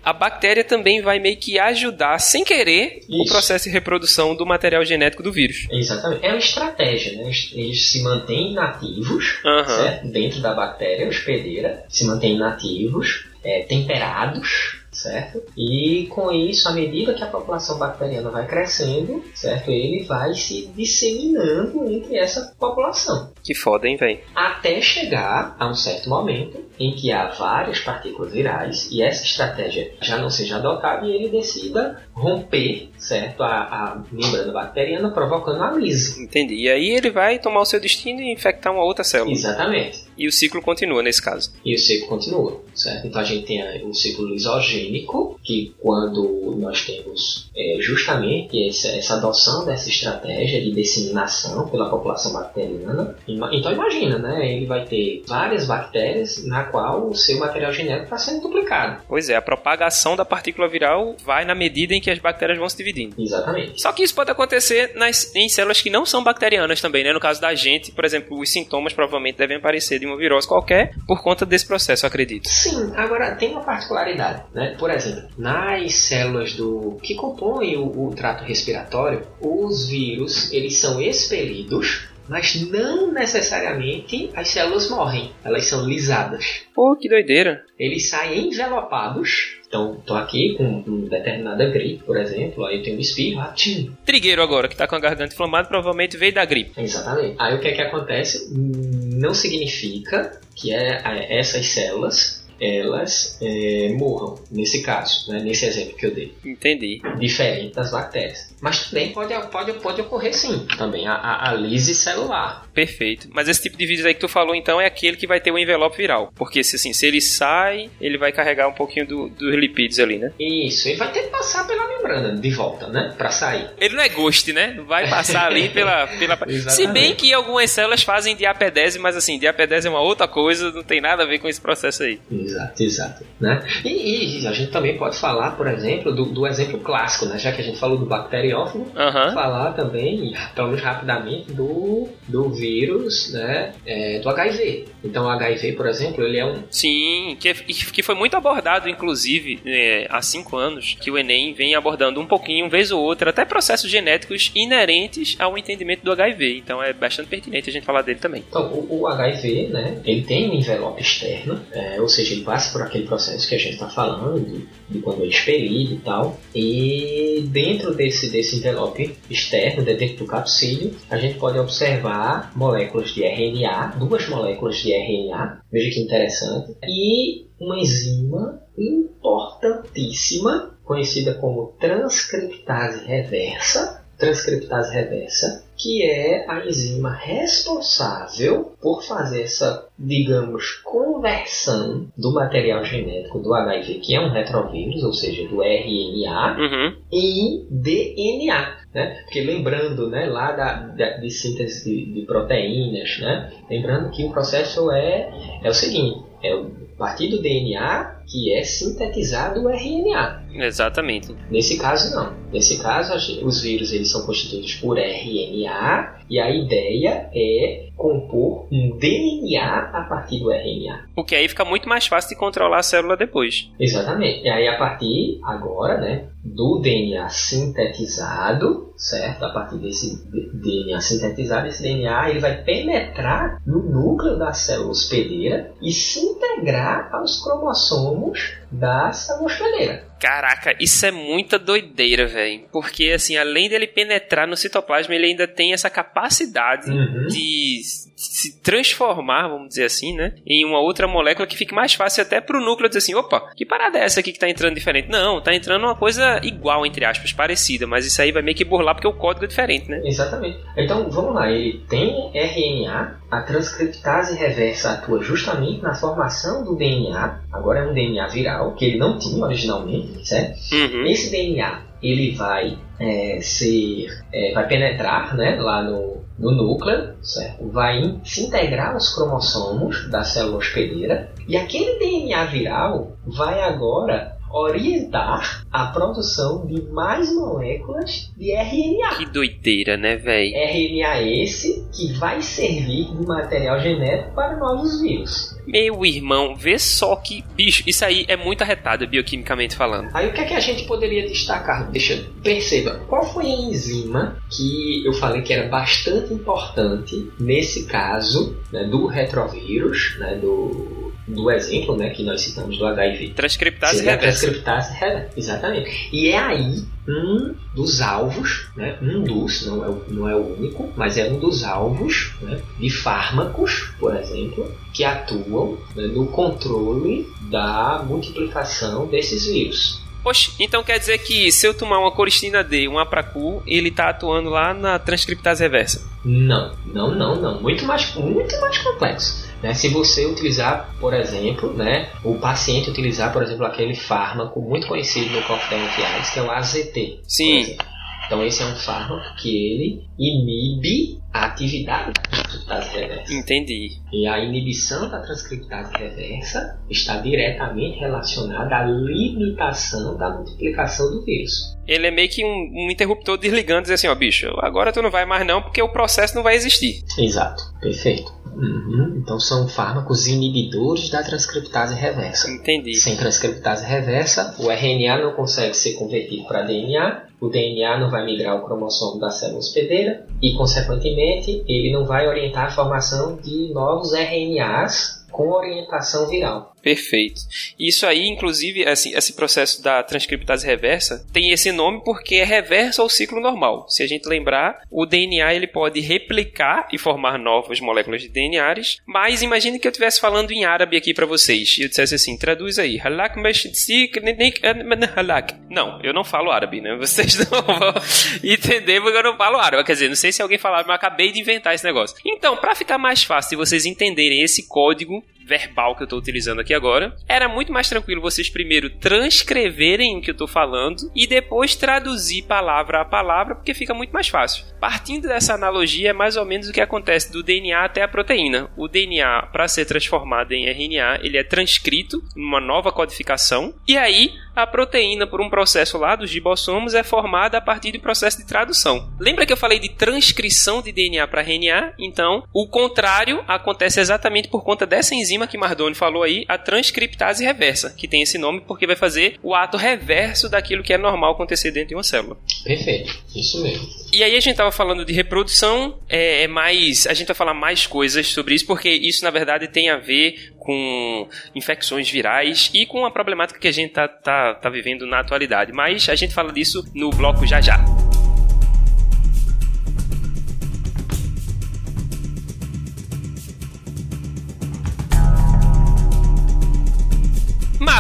a bactéria também vai meio que ajudar, sem querer, o Isso. processo de reprodução do material genético do vírus. Exatamente. É uma estratégia, né? Eles- se mantêm nativos, Aham. certo? Dentro da bactéria hospedeira, se mantêm nativos, é, temperados, certo? E com isso, à medida que a população bacteriana vai crescendo, certo? Ele vai se disseminando entre essa população. Que foda, hein, velho? Até chegar a um certo momento em que há várias partículas virais e essa estratégia já não seja adotada e ele decida romper, certo? A, a membrana bacteriana, provocando a lise. Entendi. E aí ele vai tomar o seu destino e infectar uma outra célula. Exatamente. E o ciclo continua nesse caso. E o ciclo continua, certo? Então a gente tem a- o ciclo lisogênico, que quando nós temos é, justamente essa, essa adoção dessa estratégia de disseminação pela população bacteriana. Então imagina, né? Ele vai ter várias bactérias na qual o seu material genético está sendo duplicado. Pois é, a propagação da partícula viral vai na medida em que as bactérias vão se dividindo. Exatamente. Só que isso pode acontecer nas, em células que não são bacterianas também, né? No caso da gente, por exemplo, os sintomas provavelmente devem aparecer de uma virose qualquer por conta desse processo, acredito. Sim, agora tem uma particularidade, né? Por exemplo, nas células do que compõem o, o trato respiratório, os vírus eles são expelidos, mas não necessariamente as células morrem, elas são lisadas. Pô, que doideira. Eles saem envelopados. Então, estou aqui com uma determinada gripe, por exemplo, aí eu tenho um espirro, ah, tchim. Trigueiro agora, que tá com a garganta inflamada, provavelmente veio da gripe. Exatamente. Aí o que é que acontece? Não significa que é, é, essas células elas é, morram, nesse caso, né, nesse exemplo que eu dei. Entendi. diferente das bactérias. Mas também pode, pode, pode ocorrer sim, também a, a, a lise celular. Perfeito. Mas esse tipo de vírus aí que tu falou, então, é aquele que vai ter o envelope viral. Porque, se, assim, se ele sai, ele vai carregar um pouquinho do- dos lipídios ali, né? Isso, ele vai ter que passar pela membrana de volta, né? Pra sair. Ele não é ghost, né? Vai passar ali pela... pela... Se bem que algumas células fazem diapedese, mas assim, diapedese é uma outra coisa, não tem nada a ver com esse processo aí. Exato, exato. Né? E, e a gente também pode falar, por exemplo, do, do exemplo clássico, né? Já que a gente falou do bacteriófago, Aham. falar também, pelo menos rapidamente, do, do vírus, né? é, do HIV. Então, o HIV, por exemplo, ele é um. Sim, que, que foi muito abordado, inclusive, é, há cinco anos, que o Enem vem abordando um pouquinho, vez ou outra, até processos genéticos inerentes ao entendimento do HIV. Então é bastante pertinente a gente falar dele também. Então, o, o HIV, né? Ele tem um envelope externo, é, ou seja, ele passa por aquele processo que a gente está falando, de, de quando é expelido e tal. E dentro desse, desse envelope externo, de dentro do capsíleo, a gente pode observar moléculas de RNA, duas moléculas de RNA, veja que interessante, e uma enzima importantíssima, conhecida como transcriptase reversa, transcriptase reversa, que é a enzima responsável por fazer essa, digamos, conversão do material genético do HIV, que é um retrovírus, ou seja, do RNA, Uhum. em DNA. né? Porque lembrando, né, lá da, da de síntese de, de, proteínas, né? Lembrando que o processo é, é o seguinte, é o partir do DNA que é sintetizado o RNA. Exatamente. Nesse caso não. Nesse caso os vírus eles são constituídos por RNA e a ideia é compor um DNA a partir do RNA. Porque aí fica muito mais fácil de controlar a célula depois. Exatamente. E aí a partir agora, né, do DNA sintetizado, certo? A partir desse DNA sintetizado, esse DNA ele vai penetrar no núcleo da célula hospedeira e se integrar aos cromossomos da célula hospedeira. Caraca, isso é muita doideira, velho. Porque, assim, além dele penetrar no citoplasma, ele ainda tem essa capacidade uhum. de se transformar, vamos dizer assim, né? Em uma outra molécula que fique mais fácil até pro núcleo dizer assim: opa, que parada é essa aqui que tá entrando diferente? Não, tá entrando uma coisa igual, entre aspas, parecida, mas isso aí vai meio que burlar porque o código é diferente, né? Exatamente. Então, vamos lá, ele tem RNA, a transcriptase reversa atua justamente na formação do DNA, agora é um DNA viral, que ele não tinha originalmente certo? Uhum. Esse DNA ele vai é, ser, é, vai penetrar, né, lá no, no núcleo, certo? Vai se integrar aos cromossomos da célula hospedeira e aquele DNA viral vai agora orientar a produção de mais moléculas de RNA. Que doideira, né, velho? RNA esse que vai servir de material genético para novos vírus. Meu irmão, vê só que, bicho, isso aí é muito arretado bioquimicamente falando. Aí o que é que a gente poderia destacar? Deixa, perceba, qual foi a enzima que eu falei que era bastante importante nesse caso né, do retrovírus, né, do do exemplo né, que nós citamos do HIV. Transcriptase reversa. Transcriptase reversa, exatamente. E é aí um dos alvos, né, um dos, não é, o, não é o único, mas é um dos alvos né, de fármacos, por exemplo, que atuam né, no controle da multiplicação desses vírus. Poxa, então quer dizer que se eu tomar uma coristina D, um apracu, ele está atuando lá na transcriptase reversa? Não, não, não, não. Muito mais, muito mais complexo. Né? Se você utilizar, por exemplo, né, o paciente utilizar, por exemplo, aquele fármaco muito conhecido no coquetel anti-AIDS, que é o AZT. Sim. Então esse é um fármaco que ele inibe a atividade da transcriptase reversa. Entendi. E a inibição da transcriptase reversa está diretamente relacionada à limitação da multiplicação do vírus. Ele é meio que um, um interruptor desligando, dizer assim, ó, bicho, agora tu não vai mais não, porque o processo não vai existir. Exato, perfeito. Uhum. Então são fármacos inibidores da transcriptase reversa. Entendi. Sem transcriptase reversa, o RNA não consegue ser convertido para DNA o DNA não vai migrar o cromossomo da célula hospedeira e, consequentemente, ele não vai orientar a formação de novos RNAs com orientação viral. Perfeito. Isso aí, inclusive, assim, esse processo da transcriptase reversa tem esse nome porque é reverso ao ciclo normal. Se a gente lembrar, o DNA ele pode replicar e formar novas moléculas de DNAs, mas imagine que eu estivesse falando em árabe aqui para vocês e eu dissesse assim, traduz aí. Não, eu não falo árabe, né? Vocês não vão entender porque eu não falo árabe. Quer dizer, não sei se alguém falou, mas acabei de inventar esse negócio. Então, para ficar mais fácil de vocês entenderem esse código, verbal que eu estou utilizando aqui agora, era muito mais tranquilo vocês primeiro transcreverem o que eu estou falando e depois traduzir palavra a palavra, porque fica muito mais fácil. Partindo dessa analogia, é mais ou menos o que acontece do DNA até a proteína. O DNA, para ser transformado em RNA, ele é transcrito numa nova codificação e aí a proteína, por um processo lá dos ribossomos, é formada a partir do processo de tradução. Lembra que eu falei de transcrição de DNA para RNA? Então, o contrário acontece exatamente por conta dessa enzima que Mardoni falou aí, a transcriptase reversa, que tem esse nome porque vai fazer o ato reverso daquilo que é normal acontecer dentro de uma célula. Perfeito, isso mesmo. E aí a gente estava falando de reprodução, é, é, mais, a gente vai falar mais coisas sobre isso porque isso na verdade tem a ver com infecções virais e com a problemática que a gente tá, tá, tá vivendo na atualidade. Mas a gente fala disso no bloco já já.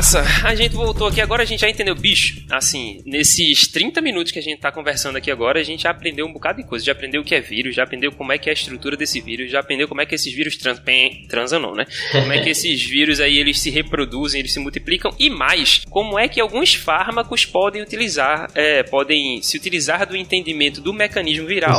Massa, a gente voltou aqui agora, a gente já entendeu, bicho. Assim, nesses 30 minutos que a gente tá conversando aqui agora, a gente já aprendeu um bocado de coisa. Já aprendeu o que é vírus, já aprendeu como é que é a estrutura desse vírus, já aprendeu como é que esses vírus trans... transam, não, né? Como é que esses vírus aí eles se reproduzem, eles se multiplicam e mais, como é que alguns fármacos podem utilizar, é, podem se utilizar do entendimento do mecanismo viral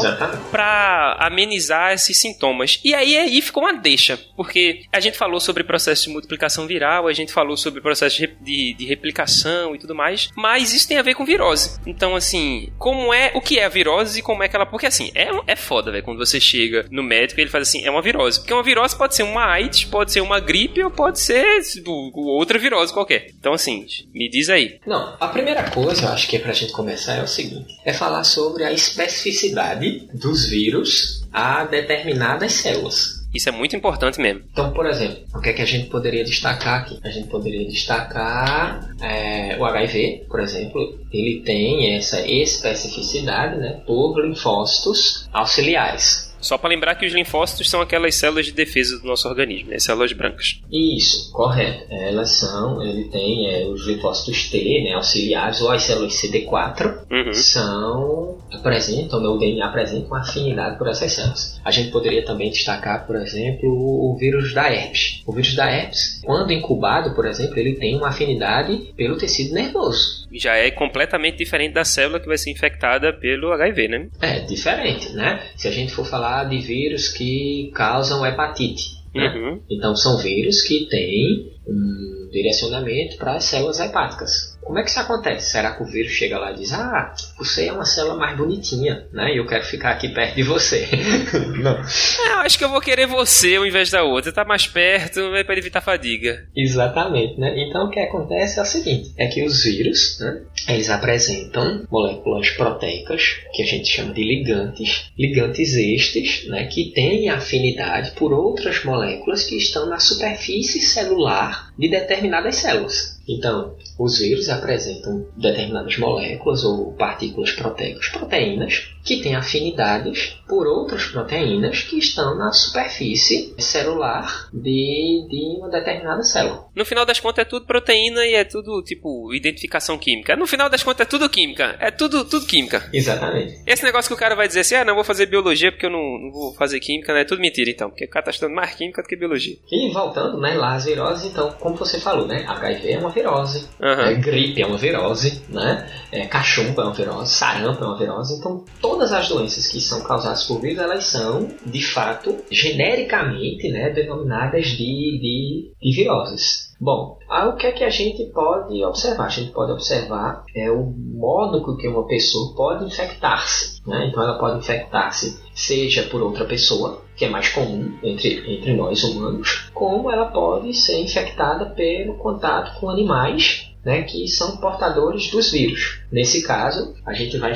para amenizar esses sintomas. E aí aí ficou uma deixa, porque a gente falou sobre processo de multiplicação viral, a gente falou sobre processo de, de, de replicação e tudo mais, mas isso tem a ver com virose. Então, assim, como é o que é a virose e como é que ela. Porque assim, é, é foda, velho, quando você chega no médico e ele faz assim, é uma virose. Porque uma virose pode ser uma AIDS, pode ser uma gripe ou pode ser outra virose qualquer. Então, assim, me diz aí. Não, a primeira coisa, eu acho que é pra gente começar é o seguinte: é falar sobre a especificidade dos vírus a determinadas células. Isso é muito importante mesmo. Então, por exemplo, o que é que a gente poderia destacar aqui? A gente poderia destacar é, o HIV, por exemplo, ele tem essa especificidade né, por linfócitos auxiliares. Só para lembrar que os linfócitos são aquelas células de defesa do nosso organismo, né? células brancas. Isso, correto. Elas são, ele tem é, os linfócitos T, né, auxiliares, ou as células CD4, uhum. são, apresentam, né, o DNA apresenta uma afinidade por essas células. A gente poderia também destacar, por exemplo, o vírus da herpes. O vírus da herpes, quando incubado, por exemplo, ele tem uma afinidade pelo tecido nervoso. Já é completamente diferente da célula que vai ser infectada pelo HIV, né? É, diferente, né? Se a gente for falar falar de vírus que causam hepatite. Né? Uhum. Então são vírus que têm um direcionamento para as células hepáticas. Como é que isso acontece? Será que o vírus chega lá e diz: Ah, você é uma célula mais bonitinha, né? E eu quero ficar aqui perto de você. Não. É, eu acho que eu vou querer você ao invés da outra. Tá mais perto, é para evitar fadiga. Exatamente, né? Então o que acontece é o seguinte: é que os vírus, né? Eles apresentam moléculas proteicas que a gente chama de ligantes, ligantes estes, né? Que têm afinidade por outras moléculas que estão na superfície celular de determinadas células. Então, os vírus apresentam determinadas moléculas ou partículas proteicas, proteínas, que têm afinidades por outras proteínas que estão na superfície celular de, de uma determinada célula. No final das contas é tudo proteína e é tudo tipo identificação química. No final das contas é tudo química. É tudo, tudo química. Exatamente. Esse negócio que o cara vai dizer assim, ah, não vou fazer biologia porque eu não, não vou fazer química, né? É tudo mentira então, porque o cara tá estudando mais química do que biologia. E voltando, né, lá as viroses, então, como você falou, né, HIV é uma virose, uhum. é, gripe é uma virose, né, é, cachumba é uma virose, sarampo é uma virose, então todas as doenças que são causadas por vírus, elas são, de fato, genericamente, né, denominadas de, de, de viroses. Bom, aí o que é que a gente pode observar? A gente pode observar é o modo com que uma pessoa pode infectar-se. Né? Então ela pode infectar-se seja por outra pessoa, que é mais comum entre, entre nós humanos, como ela pode ser infectada pelo contato com animais né, que são portadores dos vírus. Nesse caso, a gente vai,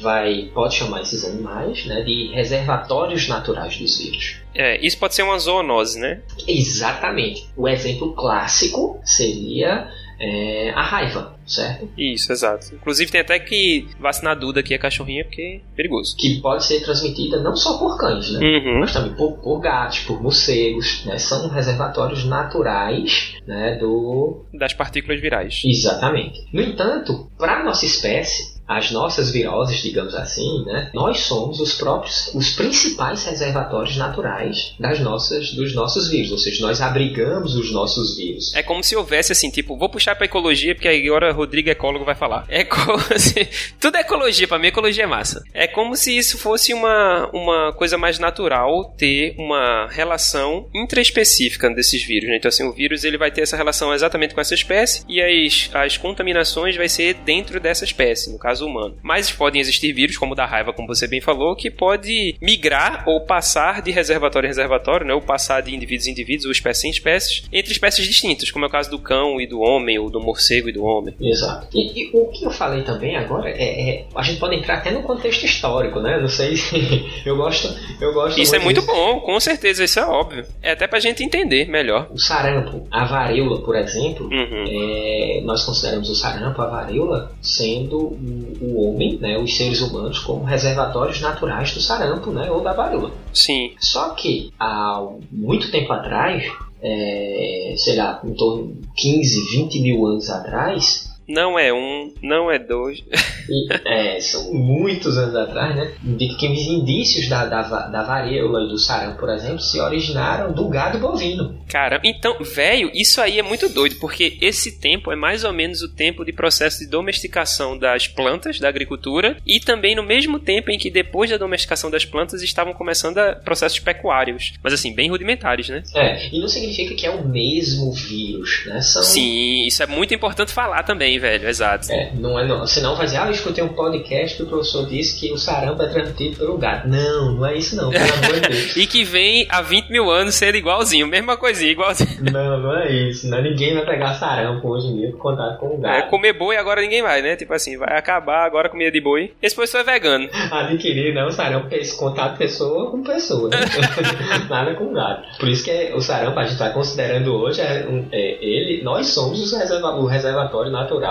vai pode chamar esses animais né, de reservatórios naturais dos vírus. É, isso pode ser uma zoonose, né? Exatamente. O exemplo clássico seria é, a raiva, certo? Isso, exato. Inclusive tem até que vacinar a Duda que é cachorrinha porque é perigoso. Que pode ser transmitida não só por cães, né? Uhum. Mas também por, por gatos, por morcegos, né? São reservatórios naturais, né? Do... Das partículas virais. Exatamente. No entanto, para nossa espécie, as nossas viroses, digamos assim, né? Nós somos os próprios, os principais reservatórios naturais das nossas, dos nossos vírus, ou seja, nós abrigamos os nossos vírus. É como se houvesse assim, tipo, vou puxar para ecologia porque agora Rodrigo ecólogo vai falar. É como se tudo é ecologia, para mim ecologia é massa. É como se isso fosse uma, uma coisa mais natural ter uma relação intraespecífica desses vírus, né? Então assim, o vírus ele vai ter essa relação exatamente com essa espécie e as, as contaminações vai ser dentro dessa espécie, no caso caso humano. Mas podem existir vírus, como o da raiva, como você bem falou, que pode migrar ou passar de reservatório em reservatório, né? ou passar de indivíduos em indivíduos, ou espécie em espécies, entre espécies distintas, como é o caso do cão e do homem, ou do morcego e do homem. Exato. E, e o que eu falei também agora é, é, a gente pode entrar até no contexto histórico, né? Não sei se eu gosto, eu gosto. Isso é muito disso. bom, com certeza, isso é óbvio. É até pra gente entender melhor. O sarampo, a varíola, por exemplo, uhum. é, nós consideramos o sarampo, a varíola, sendo o homem, né, os seres humanos, como reservatórios naturais do sarampo né, ou da varíola. Sim. Só que há muito tempo atrás é, sei lá, em torno de 15, 20 mil anos atrás, não é um, não é dois. E, é, são muitos anos atrás, né? De que os indícios da, da, da varíola e do sarampo, por exemplo, se originaram do gado bovino. Cara, então, velho, isso aí é muito doido, porque esse tempo é mais ou menos o tempo de processo de domesticação das plantas, da agricultura, e também no mesmo tempo em que depois da domesticação das plantas estavam começando a processos pecuários. Mas assim, bem rudimentares, né? É, e não significa que é o mesmo vírus, né? São... Sim, isso é muito importante falar também, velho, exato. É, não é não. Senão vai dizer, ah, eu escutei um podcast que o professor disse que o sarampo é transmitido pelo gado. Não, não é isso não, pelo amor de Deus. e que vem há 20 mil anos sendo igualzinho, mesma coisinha, igualzinho. Não, não é isso. Não, ninguém vai pegar sarampo hoje em dia por contato com o gado. É, comer boi agora ninguém vai, né? Tipo assim, vai acabar agora a comida de boi. Esse professor é vegano. Adquirir, não, o sarampo é esse contato pessoa com pessoa, né? Nada com gado. Por isso que é, o sarampo a gente está considerando hoje, é, é, ele, nós somos reserva, o reservatório natural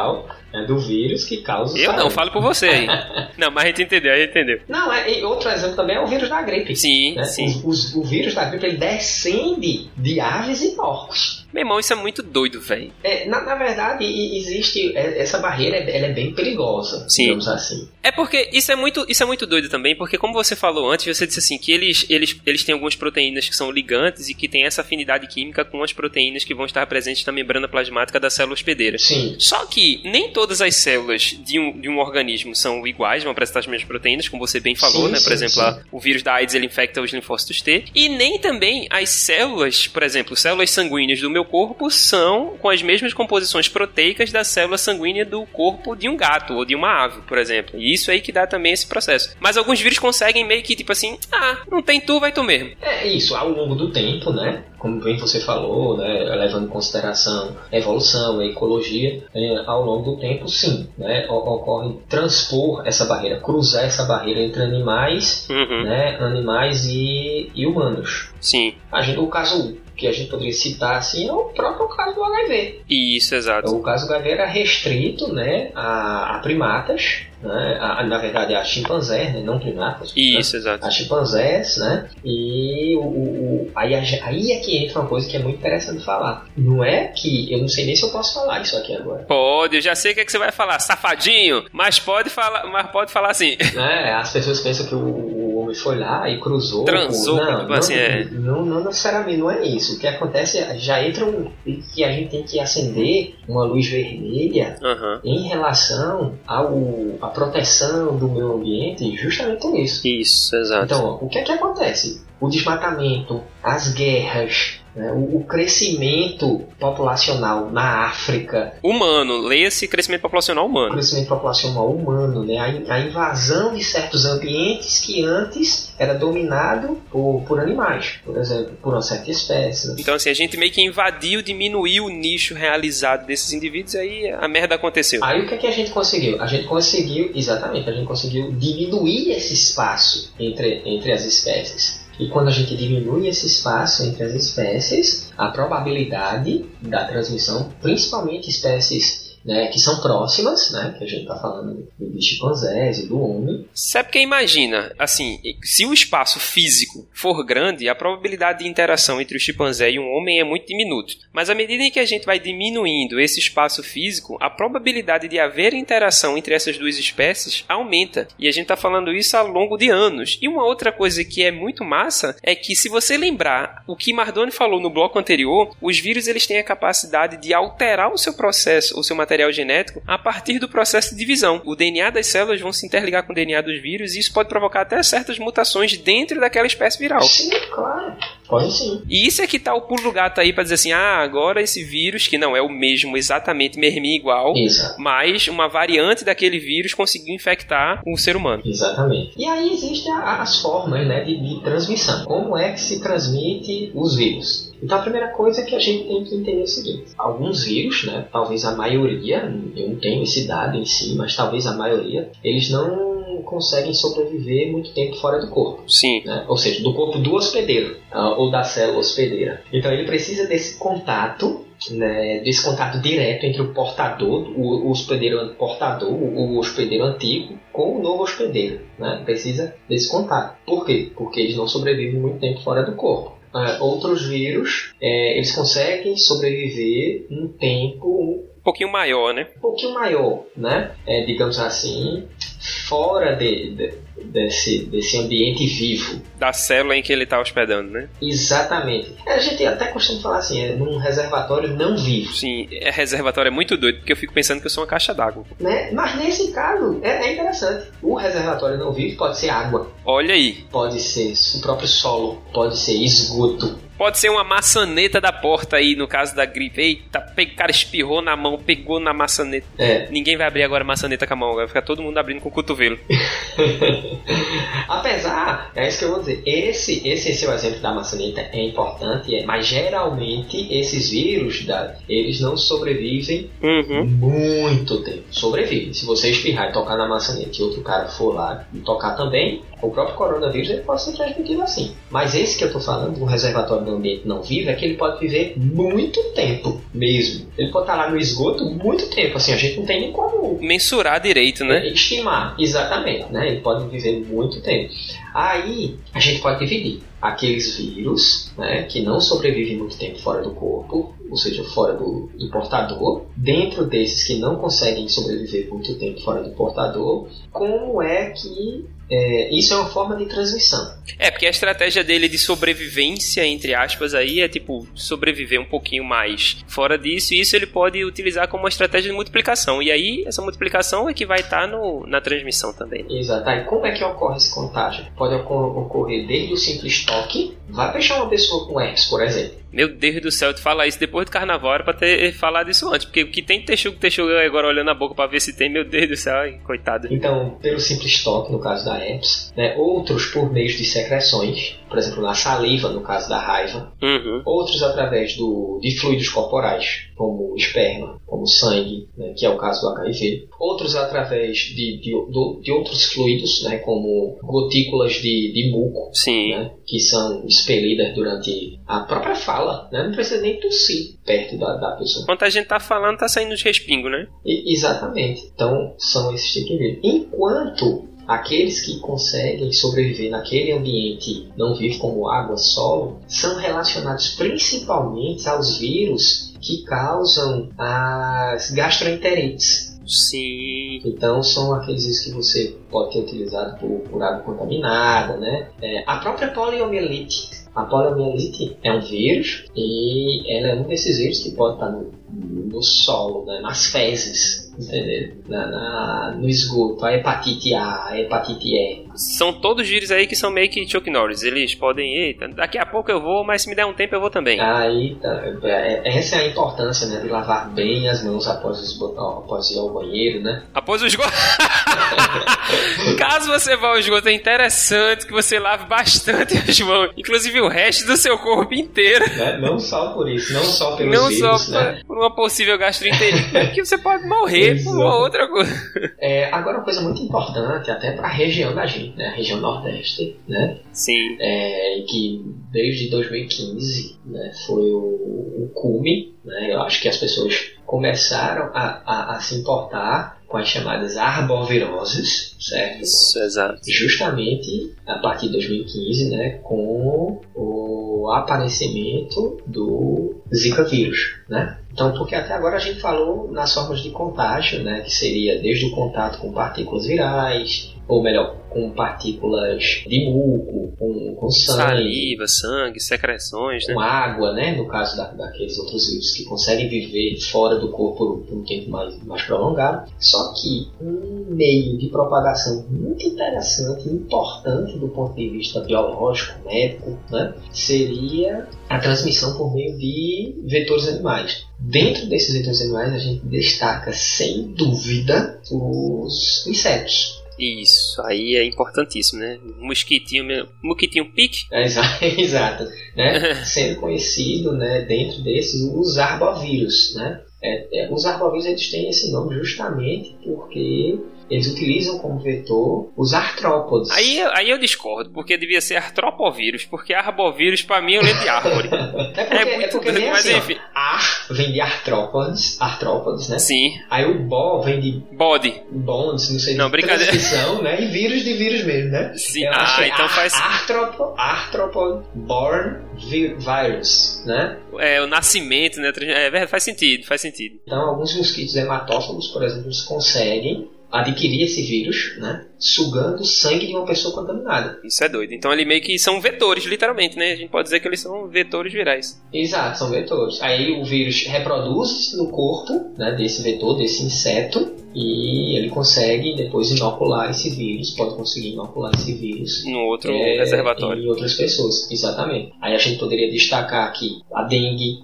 é do vírus que causa Eu não, falo por você aí. não, mas a gente entendeu, a gente entendeu. Não, é, outro exemplo também é o vírus da gripe. Sim, né? sim. O, vírus da gripe ele descende de aves e porcos. Meu irmão, isso é muito doido, velho. É, na, na, verdade, existe é, essa barreira, ela é bem perigosa, Sim. digamos assim. É porque isso é muito, isso é muito doido também, porque como você falou antes, você disse assim que eles, eles, eles têm algumas proteínas que são ligantes e que têm essa afinidade química com as proteínas que vão estar presentes na membrana plasmática da célula hospedeira. Sim. Só que nem todas as células de um, de um organismo são iguais, vão apresentar as mesmas proteínas, como você bem falou, sim, né? Por sim, exemplo, sim. O vírus da AIDS ele infecta os linfócitos T. E nem também as células, por exemplo, células sanguíneas do meu corpo são com as mesmas composições proteicas da célula sanguínea do corpo de um gato ou de uma ave, por exemplo. E isso aí que dá também esse processo. Mas alguns vírus conseguem meio que, tipo assim, ah, não tem tu, vai tu mesmo. É isso, ao longo do tempo, né? Como bem você falou, né? Levando em consideração a evolução, a ecologia, é, ao longo do tempo, sim, né? Ocorre transpor essa barreira, cruzar essa barreira entre animais, uhum. né? Animais e, e humanos. Sim. A gente, o caso que a gente poderia citar assim é o próprio caso do HIV. Isso, exato. O caso do HIV era restrito né, a, a primatas, né, a, na verdade a chimpanzés, né, não primatas. Isso, né, exato. A chimpanzés, né? E o, o, aí, aí é que entra uma coisa que é muito interessante falar. Não é que. Eu não sei nem se eu posso falar isso aqui agora. Pode, eu já sei o que, é que você vai falar, safadinho, mas pode falar, mas pode falar assim. É, as pessoas pensam que o, foi lá e cruzou. Transou, não, tipo não, assim, é. não, não necessariamente, não é isso. O que acontece é já entra um. que a gente tem que acender uma luz vermelha uhum. em relação ao a proteção do meio ambiente, justamente com isso. Isso, exato. Então, o que é que acontece? O desmatamento, as guerras, o, o, crescimento populacional na África. Humano, leia-se crescimento populacional humano. Crescimento populacional humano, né, a, a, invasão de certos ambientes que antes era dominado por, por animais, por exemplo, por uma certa espécie. Né? Então, assim, a gente meio que invadiu, diminuiu o nicho realizado desses indivíduos, aí a merda aconteceu. Aí o que, é que a gente conseguiu? A gente conseguiu, exatamente, a gente conseguiu diminuir esse espaço entre, entre as espécies. E quando a gente diminui esse espaço entre as espécies, a probabilidade da transmissão, principalmente espécies né, que são próximas, né, que a gente está falando de chimpanzés e do homem. Sabe porque imagina, assim, se o espaço físico for grande, a probabilidade de interação entre o chimpanzé e um homem é muito diminuto. Mas à medida em que a gente vai diminuindo esse espaço físico, a probabilidade de haver interação entre essas duas espécies aumenta. E a gente está falando isso ao longo de anos. E uma outra coisa que é muito massa é que se você lembrar o que Mardoni falou no bloco anterior, os vírus eles têm a capacidade de alterar o seu processo, o seu material genético a partir do processo de divisão. O DNA das células vão se interligar com o DNA dos vírus e isso pode provocar até certas mutações dentro daquela espécie viral. Sim, claro. Pode sim. E isso é que tá o pulo do gato aí pra dizer assim: ah, agora esse vírus, que não é o mesmo exatamente, mermi igual, Exato. mas uma variante daquele vírus conseguiu infectar o ser humano. Exatamente. E aí existem as formas né, de, de transmissão. Como é que se transmite os vírus? Então a primeira coisa que a gente tem que entender é o seguinte: alguns vírus, né, talvez a maioria, eu não tenho esse dado em si, mas talvez a maioria, eles não conseguem sobreviver muito tempo fora do corpo. Sim. Né? Ou seja, do corpo do hospedeiro uh, ou da célula hospedeira. Então ele precisa desse contato né, desse contato direto entre o portador, o, o hospedeiro portador, o, o hospedeiro antigo, com o novo hospedeiro. Né? Precisa desse contato. Por quê? Porque eles não sobrevivem muito tempo fora do corpo. É, outros vírus, é, eles conseguem sobreviver um tempo um pouquinho maior, né? Um pouquinho maior, né? É, digamos assim, fora de, de, desse, desse ambiente vivo. Da célula em que ele está hospedando, né? Exatamente. A gente até costuma falar assim, é num reservatório não vivo. Sim, é reservatório é muito doido, porque eu fico pensando que eu sou uma caixa d'água. Né? Mas nesse caso, é, é, interessante. O reservatório não vivo pode ser água. Olha aí. Pode ser o próprio solo, pode ser esgoto. Pode ser uma maçaneta da porta aí, no caso da gripe. Eita, o cara espirrou na mão, pegou na maçaneta. É. Ninguém vai abrir agora a maçaneta com a mão, vai ficar todo mundo abrindo com o cotovelo. Apesar, é isso que eu vou dizer, esse, esse seu exemplo da maçaneta é importante, é, mas geralmente esses vírus, da, eles não sobrevivem uhum. muito tempo. Sobrevivem. Se você espirrar e tocar na maçaneta e outro cara for lá e tocar também, o próprio coronavírus ele pode ser transmitido assim. Mas esse que eu estou falando, um reservatório de ambiente não vivo, é que ele pode viver muito tempo mesmo. Ele pode estar lá no esgoto muito tempo. Assim, a gente não tem nem como mensurar direito, né? Estimar, exatamente. Né? Ele pode viver muito tempo. Aí a gente pode dividir aqueles vírus né, que não sobrevivem muito tempo fora do corpo, ou seja, fora do, do, portador, dentro desses que não conseguem sobreviver muito tempo fora do portador, como é que é, isso é uma forma de transmissão. É, porque a estratégia dele de sobrevivência, entre aspas, aí é tipo sobreviver um pouquinho mais fora disso, e isso ele pode utilizar como uma estratégia de multiplicação. E aí, essa multiplicação é que vai estar tá na transmissão também. Exato. E como é que ocorre esse contágio? Pode ocorrer desde o simples toque, vai fechar uma pessoa com herpes, por exemplo. Meu Deus do céu, tu falar isso depois do carnaval era pra ter falado isso antes. Porque o que tem texugo, texugo agora olhando a boca pra ver se tem, meu Deus do céu, coitado. Então, pelo simples toque, no caso da herpes, né, outros por meio de secreções, por exemplo, na saliva, no caso da raiva, uhum. outros através do, de fluidos corporais, como esperma, como sangue, né, que é o caso do HIV, outros através de, de, de outros fluidos, né, como gotículas de, de muco, né, que são expelidas durante a própria fala, né, não precisa nem tossir perto da, da pessoa. Enquanto a gente tá falando, tá saindo de respingo, né? E, exatamente. Então, são esses tipos de. Enquanto aqueles que conseguem sobreviver naquele ambiente não vivo como água, solo, são relacionados principalmente aos vírus que causam as gastroenterites. Sim. Então são aqueles vírus que você pode ter utilizado por, por água contaminada, né? É, a própria poliomielite. A poliomielite é um vírus e ela é um desses vírus que pode estar no, no solo, né? nas fezes? Na, na, no esgoto, a hepatite A, a hepatite E. São todos vírus aí que são meio que Chuck Norris. Eles podem, eita, daqui a pouco eu vou, mas se me der um tempo eu vou também. Aí, tá, é, é, essa é a importância, né, de lavar bem as mãos após, os, após ir ao banheiro, né? Após o esgoto. Caso você vá ao esgoto, é interessante que você lave bastante as mãos, inclusive o resto do seu corpo inteiro. É, não só por isso, não só pelos não vírus, só né? por uma possível gastroenterite, que você pode morrer por uma outra coisa. É, agora, uma coisa muito importante, até para a região da gente, né? A região Nordeste, né? Sim. É, que desde 2015 né, foi o, o cume, né? Eu acho que as pessoas começaram a, a, a se importar com as chamadas arboviroses, certo? Isso, exato. Justamente a partir de 2015, né, com o aparecimento do Zika vírus, né? Então, porque até agora a gente falou nas formas de contágio, né, que seria desde o contato com partículas virais, ou melhor, com partículas de muco, com, com sangue. Saliva, sangue, secreções, com né? água, né? No caso da, daqueles outros vírus que conseguem viver fora do corpo por um tempo mais, mais prolongado. Só que um meio de propagação muito interessante importante do ponto de vista biológico, médico, né? Seria a transmissão por meio de vetores animais. Dentro desses vetores animais, a gente destaca, sem dúvida, os insetos. Isso, aí é importantíssimo, né? Mosquitinho, mosquitinho pique. É, exato, né? Sendo conhecido, né, dentro desses, os arbovírus, né? É, é, os arbovírus eles têm esse nome justamente porque eles utilizam como vetor os artrópodes. Aí, aí eu discordo, porque devia ser artropovírus, porque arbovírus para mim eu lembro de árvore. é, porque, é muito é porque grande, mas assim, enfim. Ar vem de artrópodes, artrópodes, né? Sim. Aí o bo vem de Body. bonds, não sei Não, de brincadeira. né? E vírus de vírus mesmo, né? Sim. Eu Ah, é então ar- faz- Arthropo, arthropod born vi- virus, né? É, o nascimento, né? É verdade, faz sentido, faz sentido. Então, alguns mosquitos hematófagos, por exemplo, eles conseguem adquirir esse vírus, né? Sugando o sangue de uma pessoa contaminada. Isso é doido. Então, ali meio que são vetores, literalmente, né? A gente pode dizer que eles são vetores virais. Exato, são vetores. Aí o vírus reproduz no corpo né, desse vetor, desse inseto, e ele consegue depois inocular esse vírus, pode conseguir inocular esse vírus No outro é, reservatório. em outras pessoas. Exatamente. Aí a gente poderia destacar aqui a dengue,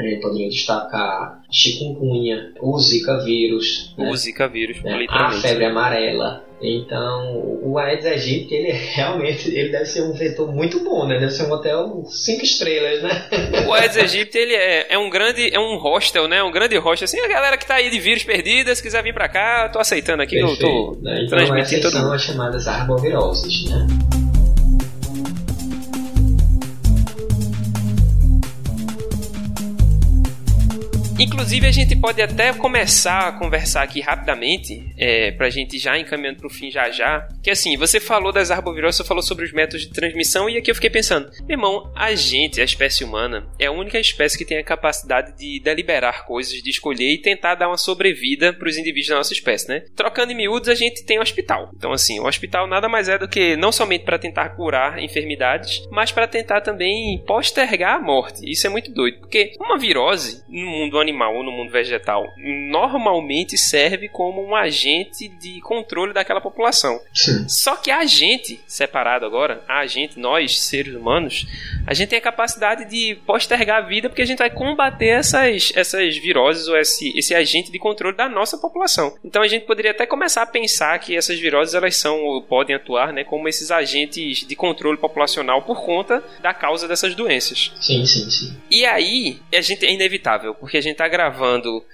gente poderia destacar chikungunya, o zika vírus, né? O Zika vírus, né, a febre amarela. Então, o Aedes aegypti, ele realmente ele deve ser um vetor muito bom, né? Deve ser um hotel cinco estrelas, né? O Aedes aegypti, ele é, é um grande, é um hostel, né? Um grande hostel. Assim, a galera que tá aí de vírus perdida, se quiser vir pra cá, eu tô aceitando aqui, eu tô Perfeito, né? Então, transmitindo essas todo são as chamadas arboviroses, né? Inclusive, a gente pode até começar a conversar aqui rapidamente, é, pra gente já encaminhando pro fim já já. Que assim, você falou das arboviroses, você falou sobre os métodos de transmissão, e aqui eu fiquei pensando, meu irmão, a gente, a espécie humana, é a única espécie que tem a capacidade de deliberar coisas, de escolher e tentar dar uma sobrevida pros indivíduos da nossa espécie, né? Trocando em miúdos, a gente tem o hospital. Então, assim, o hospital nada mais é do que não somente para tentar curar enfermidades, mas para tentar também postergar a morte. Isso é muito doido, porque uma virose no mundo animal ou no mundo vegetal normalmente serve como um agente de controle daquela população. Sim. Só que a gente, separado agora, a gente, nós, seres humanos, a gente tem a capacidade de postergar a vida porque a gente vai combater essas, essas viroses ou esse, esse agente de controle da nossa população. Então a gente poderia até começar a pensar que essas viroses elas são ou podem atuar né, como esses agentes de controle populacional por conta da causa dessas doenças. Sim, sim, sim. E aí, a gente é inevitável, porque a gente tá gravando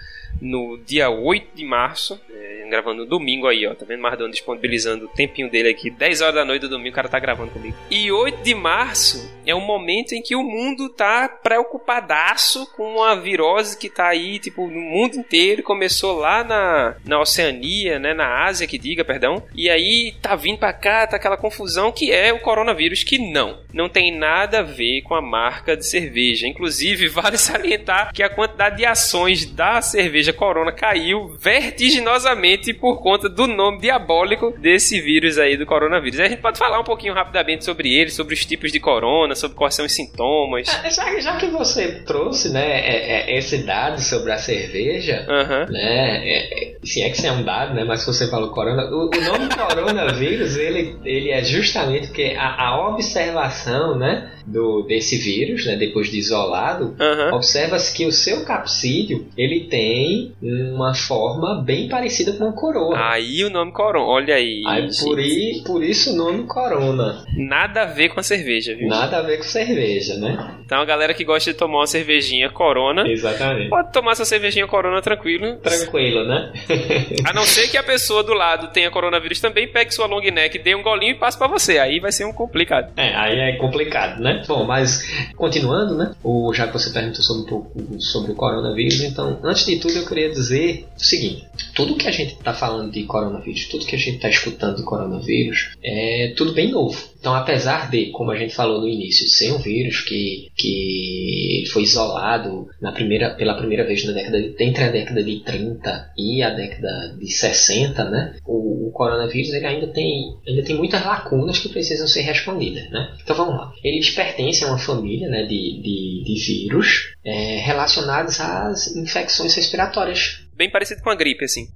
no dia 8 de março, é, gravando no domingo aí, ó, tá vendo Mardão disponibilizando o tempinho dele aqui, 10 horas da noite do domingo, o cara tá gravando comigo. E 8 de março é um momento em que o mundo tá preocupadaço com uma virose que tá aí, tipo, no mundo inteiro, começou lá na, na Oceania, né, na Ásia, que diga, perdão, e aí tá vindo pra cá, tá aquela confusão que é o coronavírus, que não, não tem nada a ver com a marca de cerveja. Inclusive, vale salientar que a quantidade de ações da cerveja Corona caiu vertiginosamente por conta do nome diabólico desse vírus aí do coronavírus. A gente pode falar um pouquinho rapidamente sobre ele, sobre os tipos de corona, sobre quais são os sintomas. Ah, Já, já que você trouxe, né, é- é- esse dado sobre a cerveja, Aham. né, é, é, se é que isso é um dado, né, mas se você falou corona, o, o nome coronavírus, ele, ele é justamente porque a, a observação, né, do, desse vírus, né, depois de isolado, Aham. observa-se que o seu capsídeo, ele tem uma forma bem parecida com a coroa. Aí o nome corona, olha aí. Aí, por, i- por isso o nome corona. Nada a ver com a cerveja, viu? Nada a ver com cerveja, né? Então a galera que gosta de tomar uma cervejinha corona, Exatamente. pode tomar essa cervejinha corona tranquilo. Tranquilo, né? A não ser que a pessoa do lado tenha coronavírus também, pegue sua long neck, dê um golinho e passe pra você. Aí vai ser um complicado. É, aí é complicado, né? Bom, mas continuando, né? O, já que você perguntou sobre pouco sobre o coronavírus, então, antes de tudo eu queria dizer o seguinte: tudo que a gente está falando de coronavírus, tudo que a gente está escutando de coronavírus, é tudo bem novo. Então, apesar de, como a gente falou no início, ser um vírus que, que foi isolado na primeira, pela primeira vez na década de, entre a década de 30 e a década de 60, né? O, o coronavírus ele ainda tem, ainda tem muitas lacunas que precisam ser respondidas, né? Então vamos lá. Eles pertencem a uma família né, de, de, de vírus é, relacionados às infecções respiratórias Bem parecido com a gripe, assim.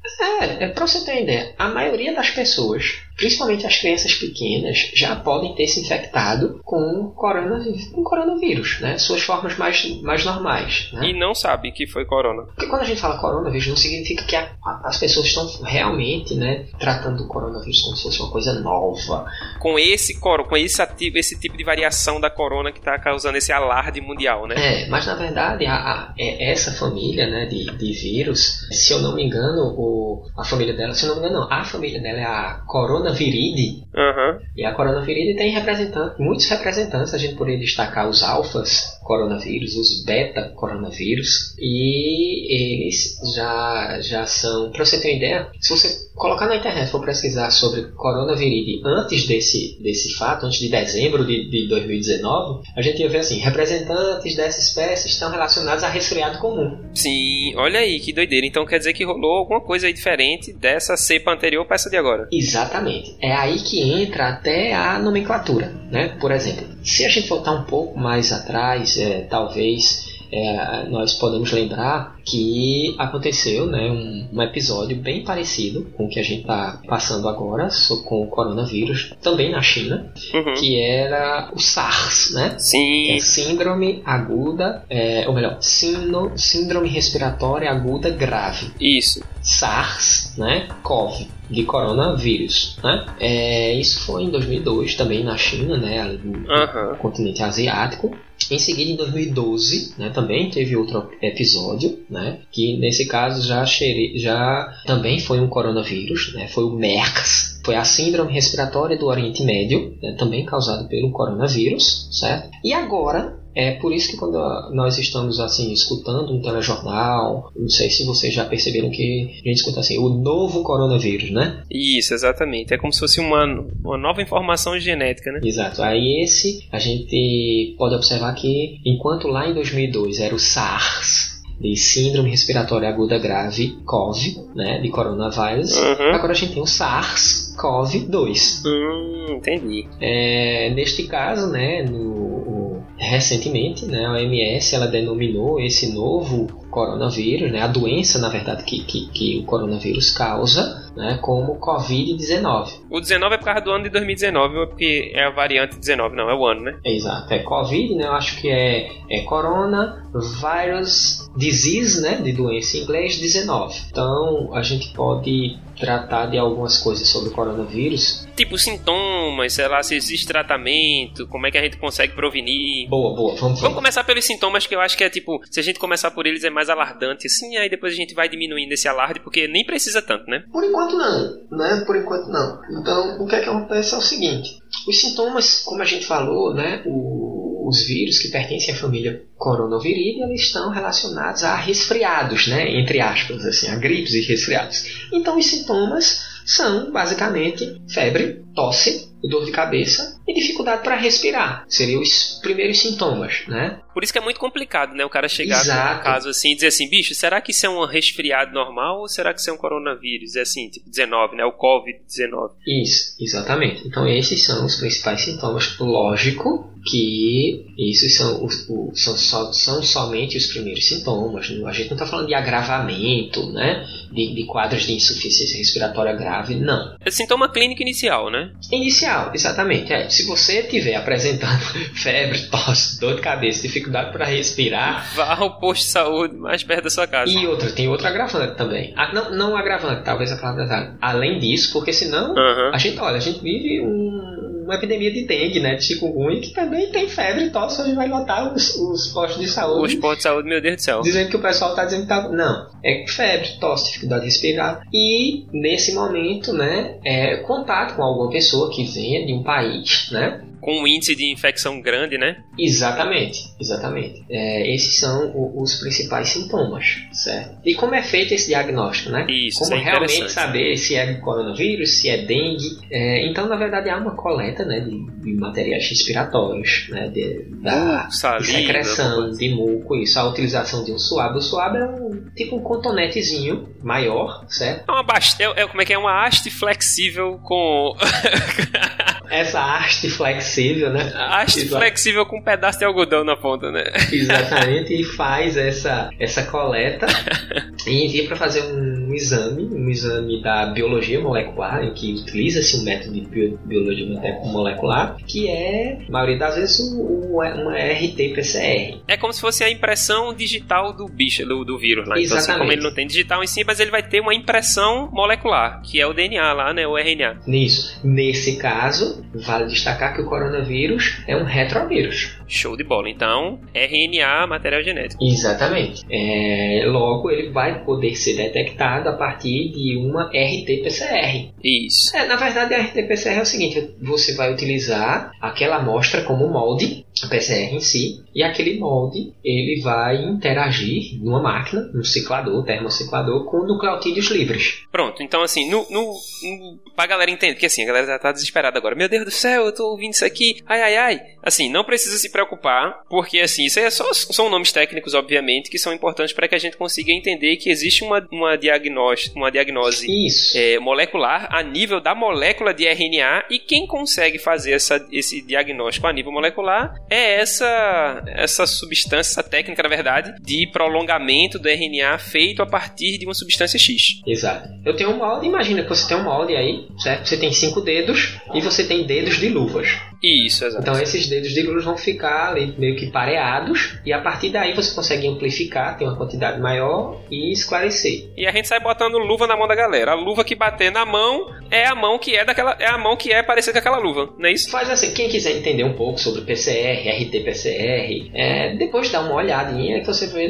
é, é pra você ter uma ideia, a maioria das pessoas, principalmente as crianças pequenas, já podem ter se infectado com coronavírus, com coronavírus né? Suas formas mais, mais normais. Né? E não sabe que foi corona. Porque quando a gente fala coronavírus, não significa que a- a- as pessoas estão realmente né, tratando o coronavírus como se fosse uma coisa nova. Com esse coro, com esse, ativo, esse tipo de variação da corona que tá causando esse alarde mundial, né? É, mas na verdade, a, a- é- essa família né, de, de vírus, se eu não me engano, o, a família dela, se eu não me engano, não, a família dela é a coronaviridae. Aham. E a coronavíride tem representantes, muitos representantes, a gente poderia destacar os alfas, coronavírus, os beta coronavírus, e eles já, já são, para você ter uma ideia, se você colocar na internet for pesquisar sobre coronavírus antes desse, desse fato, antes de dezembro de, de 2019, a gente ia ver assim, representantes dessa espécie estão relacionados a resfriado comum. Sim, olha aí que doideira. Então quer dizer que rolou alguma coisa aí diferente dessa cepa anterior para essa de agora. Exatamente. É aí que entra até a nomenclatura, né? Por exemplo, se a gente voltar um pouco mais atrás, é, talvez é, nós podemos lembrar que aconteceu né, um, um, episódio bem parecido com o que a gente está passando agora com o coronavírus, também na China, uhum. que era o SARS, né? Sim. É síndrome aguda, é, ou melhor, síndrome, síndrome respiratória aguda grave. Isso. SARS, né? CoV de coronavírus, né? É, isso foi em 2002 também na China, né? No uhum. continente asiático. Em seguida, em 2012, né, também teve outro episódio, né, que nesse caso já, já também foi um coronavírus, né, foi o MERS, foi a síndrome respiratória do Oriente Médio, né, também causado pelo coronavírus, certo? E agora é por isso que quando nós estamos assim escutando um telejornal, não sei se vocês já perceberam que a gente escuta assim, o novo coronavírus, né? Isso, exatamente. É como se fosse uma, uma nova informação genética, né? Exato. Aí esse a gente pode observar que enquanto lá em 2002 era o SARS, de síndrome respiratória aguda grave, COV, né, de coronavírus. Uhum. Agora a gente tem o SARS-CoV-2. Hum, entendi. É, neste caso, né, no, recentemente, né, a OMS ela denominou esse novo coronavírus, né, a doença, na verdade, que, que, que o coronavírus causa, né, como Covid-19. O 19 é por causa do ano de 2019, ou é porque é a variante 19, não, é o ano, né? Exato, é Covid, né, eu acho que é, é Corona Virus Disease, né, de doença em inglês, 19. Então, a gente pode tratar de algumas coisas sobre o coronavírus. Tipo sintomas, sei lá, se existe tratamento, como é que a gente consegue prevenir. Boa, boa, vamos Vamos começar pelos sintomas, que eu acho que é tipo, se a gente começar por eles é mais alardante, assim, aí depois a gente vai diminuindo esse alarde, porque nem precisa tanto, né? Por enquanto não, né? Por enquanto não. Então, o que é que acontece é o seguinte: os sintomas, como a gente falou, né? O, os vírus que pertencem à família coronaviridae, eles estão relacionados a resfriados, né? Entre aspas, assim, a gripes e resfriados. Então, os sintomas são basicamente febre, tosse, dor de cabeça e dificuldade para respirar. Seriam os primeiros sintomas, né? Por isso que é muito complicado, né? O cara chegar Exato. caso assim e dizer assim, bicho, será que isso é um resfriado normal ou será que isso é um coronavírus? É assim, tipo 19, né? O Covid-19. Isso, exatamente. Então esses são os principais sintomas. Lógico que esses são, os, o, são, só, são somente os primeiros sintomas. A gente não está falando de agravamento, né? De, de quadros de insuficiência respiratória grave, não. É sintoma clínico inicial, né? Inicial, exatamente. É, se você estiver apresentando febre, tosse, dor de cabeça, dificuldade para respirar. Vá ao posto de saúde mais perto da sua casa. E outra, tem outro agravante também. Ah, não, não agravante, talvez a palavra Além disso, porque senão uhum. a gente, olha, a gente vive um, uma epidemia de dengue, né? De chikungunya, que também tem febre tosse, onde vai lotar os, os postos de saúde. Os postos de saúde, meu Deus do céu. Dizendo que o pessoal tá dizendo que tá. Não. É febre, tosse, dificuldade de respirar. E nesse momento, né, é contato com alguma pessoa que venha de um país, né? Com um índice de infecção grande, né? Exatamente, exatamente. É, esses são o, os principais sintomas, certo? E como é feito esse diagnóstico, né? Isso, como é realmente saber se é coronavírus, se é dengue. É, então, na verdade, há uma coleta né, de, de materiais respiratórios, né? De, da uh, saliva, de secreção, de muco, isso. A utilização de um suave. O suave é um tipo um cotonetezinho maior, certo? É uma é, é, como é que é? Uma haste flexível com... Essa haste flexível, né? Haste Exato. flexível com um pedaço de algodão na ponta, né? Exatamente, e faz essa, essa coleta e envia para fazer um exame, um exame da biologia molecular, em que utiliza-se um método de biologia molecular, que é, a maioria das vezes, uma RT-PCR. É como se fosse a impressão digital do bicho, do, do vírus lá. Exatamente. Então, assim, como ele não tem digital em si, mas ele vai ter uma impressão molecular, que é o DNA lá, né? O RNA. Isso. Nesse caso, Vale destacar que o coronavírus é um retrovírus. Show de bola. Então, RNA, material genético. Exatamente. É, logo, ele vai poder ser detectado a partir de uma RT-PCR. Isso. É, na verdade, a RT-PCR é o seguinte: você vai utilizar aquela amostra como molde a PCR em si, e aquele molde ele vai interagir numa máquina, num ciclador, termociclador, com nucleotídeos livres. Pronto, então assim, no, no, no, pra galera entender, porque assim, a galera já tá desesperada agora. Meu Deus do céu, eu tô ouvindo isso aqui, ai ai ai. Assim, não precisa se preocupar, porque assim, isso aí é só, são nomes técnicos, obviamente, que são importantes para que a gente consiga entender que existe uma, uma, diagnóstico, uma diagnose é, molecular a nível da molécula de RNA e quem consegue fazer essa, esse diagnóstico a nível molecular é essa, essa substância, essa técnica, na verdade, de prolongamento do RNA feito a partir de uma substância X. Exato. Eu tenho um molde, imagina que você tem um molde aí, certo? Você tem cinco dedos e você tem dedos de luvas. Isso, exato. Então esses dedos de luz vão ficar ali meio que pareados e a partir daí você consegue amplificar, ter uma quantidade maior e esclarecer. E a gente sai botando luva na mão da galera. A luva que bater na mão é a mão que é daquela é a mão que é parecida com aquela luva, não é isso? Faz assim, quem quiser entender um pouco sobre PCR, RT-PCR, é, depois dá uma olhadinha que você vê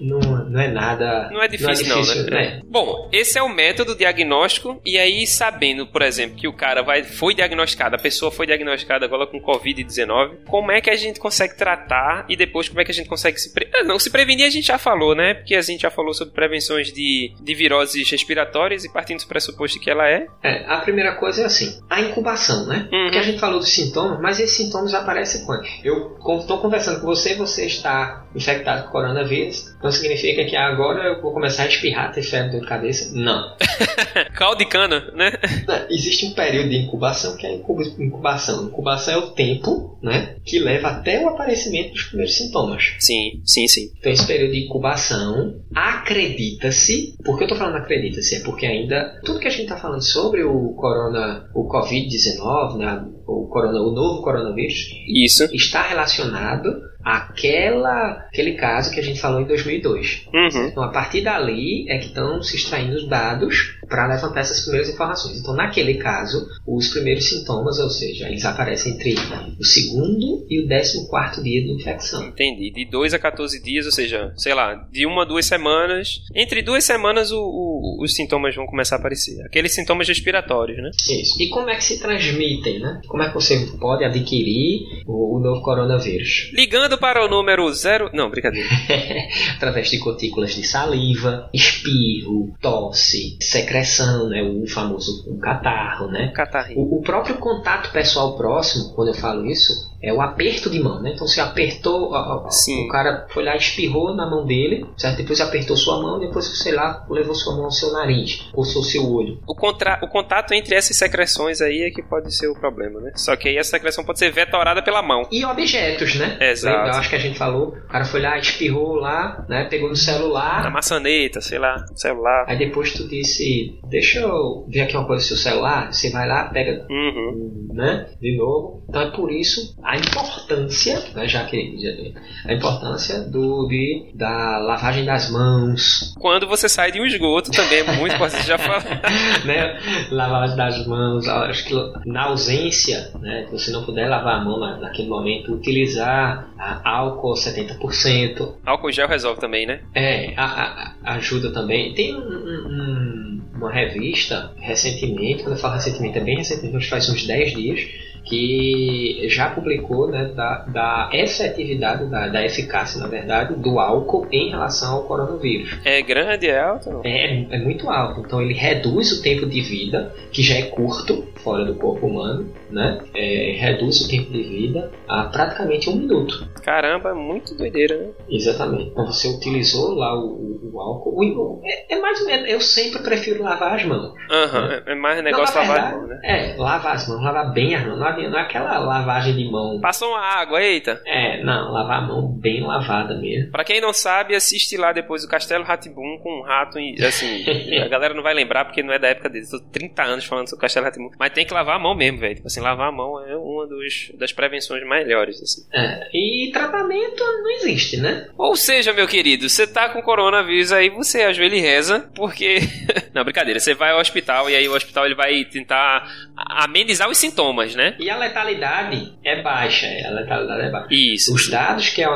não, não é nada. Não é difícil, não, é difícil, não né? né? Bom, esse é o método diagnóstico, e aí, sabendo, por exemplo, que o cara vai, foi diagnosticado, a pessoa foi diagnosticada agora com Covid-19, como é que a gente consegue tratar e depois como é que a gente consegue se. Pre... Ah, não, se prevenir a gente já falou, né? Porque a gente já falou sobre prevenções de, de viroses respiratórias e partindo do pressuposto que ela é. É, a primeira coisa é assim, a incubação, né? Uhum. Porque a gente falou dos sintomas, mas esses sintomas aparecem quando? Eu estou conversando com você, você está infectado com coronavírus, então significa que agora eu vou começar a espirrar, ter febre, dor de cabeça? Não. Caldo de cana, né? Não, existe um período de incubação que é a incubação. Incubação é o tempo, né? Que leva até o aparecimento dos primeiros sintomas. Sim, sim, sim. Então esse período de incubação, acredita-se, por que eu tô falando acredita-se? É porque ainda, tudo que a gente tá falando sobre o corona, o Covid-19, né? O, corona, o novo coronavírus, Isso. está relacionado aquela, aquele caso que a gente falou em 2002. Uhum. Então, a partir dali é que estão se extraindo os dados para levantar essas primeiras informações. Então, naquele caso, os primeiros sintomas, ou seja, eles aparecem entre o segundo e o décimo quarto dia de infecção. Entendi. De 2 a 14 dias, ou seja, sei lá, de uma a duas semanas. Entre duas semanas, o, o, os sintomas vão começar a aparecer. Aqueles sintomas respiratórios, né? Isso. E como é que se transmitem, né? Como é que você pode adquirir o, o novo coronavírus? Ligando para o número zero. Não, brincadeira. Através de gotículas de saliva, espirro, tosse, secreção, né? O famoso um catarro, né? Catarro. O, o próprio contato pessoal próximo, quando eu falo isso, é o aperto de mão, né? Então você apertou, o cara foi lá, espirrou na mão dele, certo? Depois apertou sua mão, depois você lá levou sua mão ao seu nariz, coçou seu olho. O, contra... o contato entre essas secreções aí é que pode ser o problema, né? Só que aí essa secreção pode ser vetorada pela mão. E objetos, né? Exato. Eu acho que a gente falou, o cara foi lá, espirrou lá, né? Pegou no celular. Na maçaneta, sei lá, celular. Aí depois tu disse, deixa eu ver aqui uma coisa do seu celular. Você vai lá, pega, uhum. né? De novo. Então é por isso a importância, né, já que a importância do de, da lavagem das mãos. Quando você sai de um esgoto também é muito importante já falar. né? Lavagem das mãos, acho que na ausência, né, se você não puder lavar a mão naquele momento, utilizar álcool 70%. Álcool gel resolve também, né? É, a, a, ajuda também. Tem um, um, uma revista recentemente, quando eu falo recentemente, é bem recentemente, faz uns 10 dias que já publicou né, da, da efetividade, da, da, eficácia, na verdade, do álcool em relação ao coronavírus. É grande, é alto? É, é muito alto. Então ele reduz o tempo de vida, que já é curto, fora do corpo humano, né? É, reduz o tempo de vida a praticamente um minuto. Caramba, é muito doideira, né? Exatamente. Então você utilizou lá o, o, o álcool. É, é, mais ou menos. Eu sempre prefiro lavar as mãos. Aham, uhum, né? é mais negócio não, lavar as mãos, né? É, lavar as mãos, lavar bem as mãos. Não é, não é aquela lavagem de mão. Passou uma água, eita. É, não, lavar a mão bem lavada mesmo. Pra quem não sabe, assiste lá depois o Castelo Ratibum com um rato. Assim, a galera não vai lembrar porque não é da época dele. Tô 30 anos falando sobre o Castelo Ratibum. Mas tem que lavar a mão mesmo, velho. Tipo assim, lavar a mão é uma dos, das prevenções melhores, assim. É, e tratamento não existe, né? Ou seja, meu querido, você tá com coronavírus aí, você ajoelha e reza, porque... não, brincadeira. Você vai ao hospital e aí o hospital ele vai tentar amenizar os sintomas, né? E a letalidade é baixa, a letalidade é baixa. Isso. Os dados que é,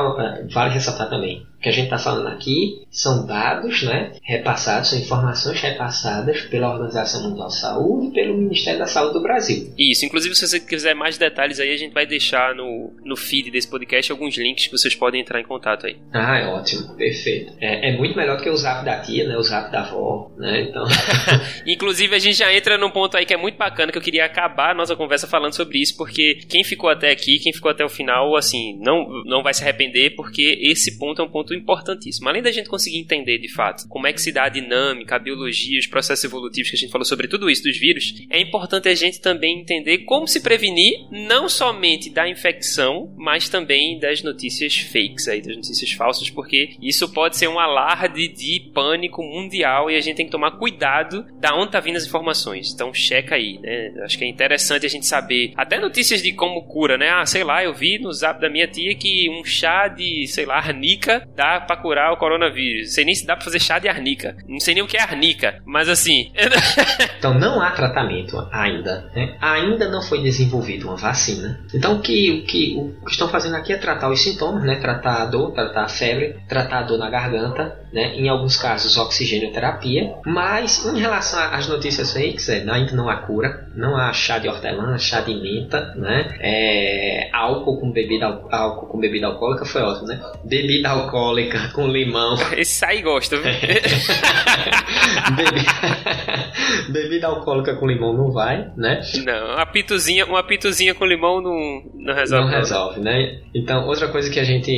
vale ressaltar também, que a gente está falando aqui são dados né, repassados, são informações repassadas pela Organização Mundial de Saúde e pelo Ministério da Saúde do Brasil. Isso, inclusive se você quiser mais detalhes aí, a gente vai deixar no, no feed desse podcast alguns links que vocês podem entrar em contato aí. Ah, é ótimo, perfeito. É, é muito melhor do que o zap da tia, né, o zap da avó, né, então... inclusive a gente já entra num ponto aí que é muito bacana, que eu queria acabar a nossa conversa falando sobre isso, porque quem ficou até aqui, quem ficou até o final, assim, não, não vai se arrepender, porque esse ponto é um ponto importantíssimo. Além da gente conseguir entender de fato como é que se dá a dinâmica, a biologia, os processos evolutivos que a gente falou sobre tudo isso dos vírus, é importante a gente também entender como se prevenir não somente da infecção, mas também das notícias fakes aí, das notícias falsas, porque isso pode ser um alarde de pânico mundial e a gente tem que tomar cuidado da onde tá vindo as informações. Então checa aí, né? Acho que é interessante a gente saber até notícias de como cura, né? Ah, sei lá, eu vi no zap da minha tia que um chá de, sei lá, arnica dá para curar o coronavírus. Sei nem se dá para fazer chá de arnica. Não sei nem o que é arnica, mas assim. então não há tratamento ainda, né? Ainda não foi desenvolvida uma vacina. Então o que, o que o que estão fazendo aqui é tratar os sintomas, né? Tratar a dor, tratar a febre, tratar a dor na garganta, né? Em alguns casos oxigenoterapia, mas em relação às notícias fakes, é, ainda não há cura, não há chá de hortelã, chá de menta, né? É, álcool com bebida álcool com bebida alcoólica foi ótimo, né? Bebida alcoólica com limão. Esse aí gosta, viu? bebida... bebida alcoólica com limão não vai, né? Não, uma pituzinha, uma pituzinha com limão não, não resolve. Não resolve, né? Então, outra coisa que a gente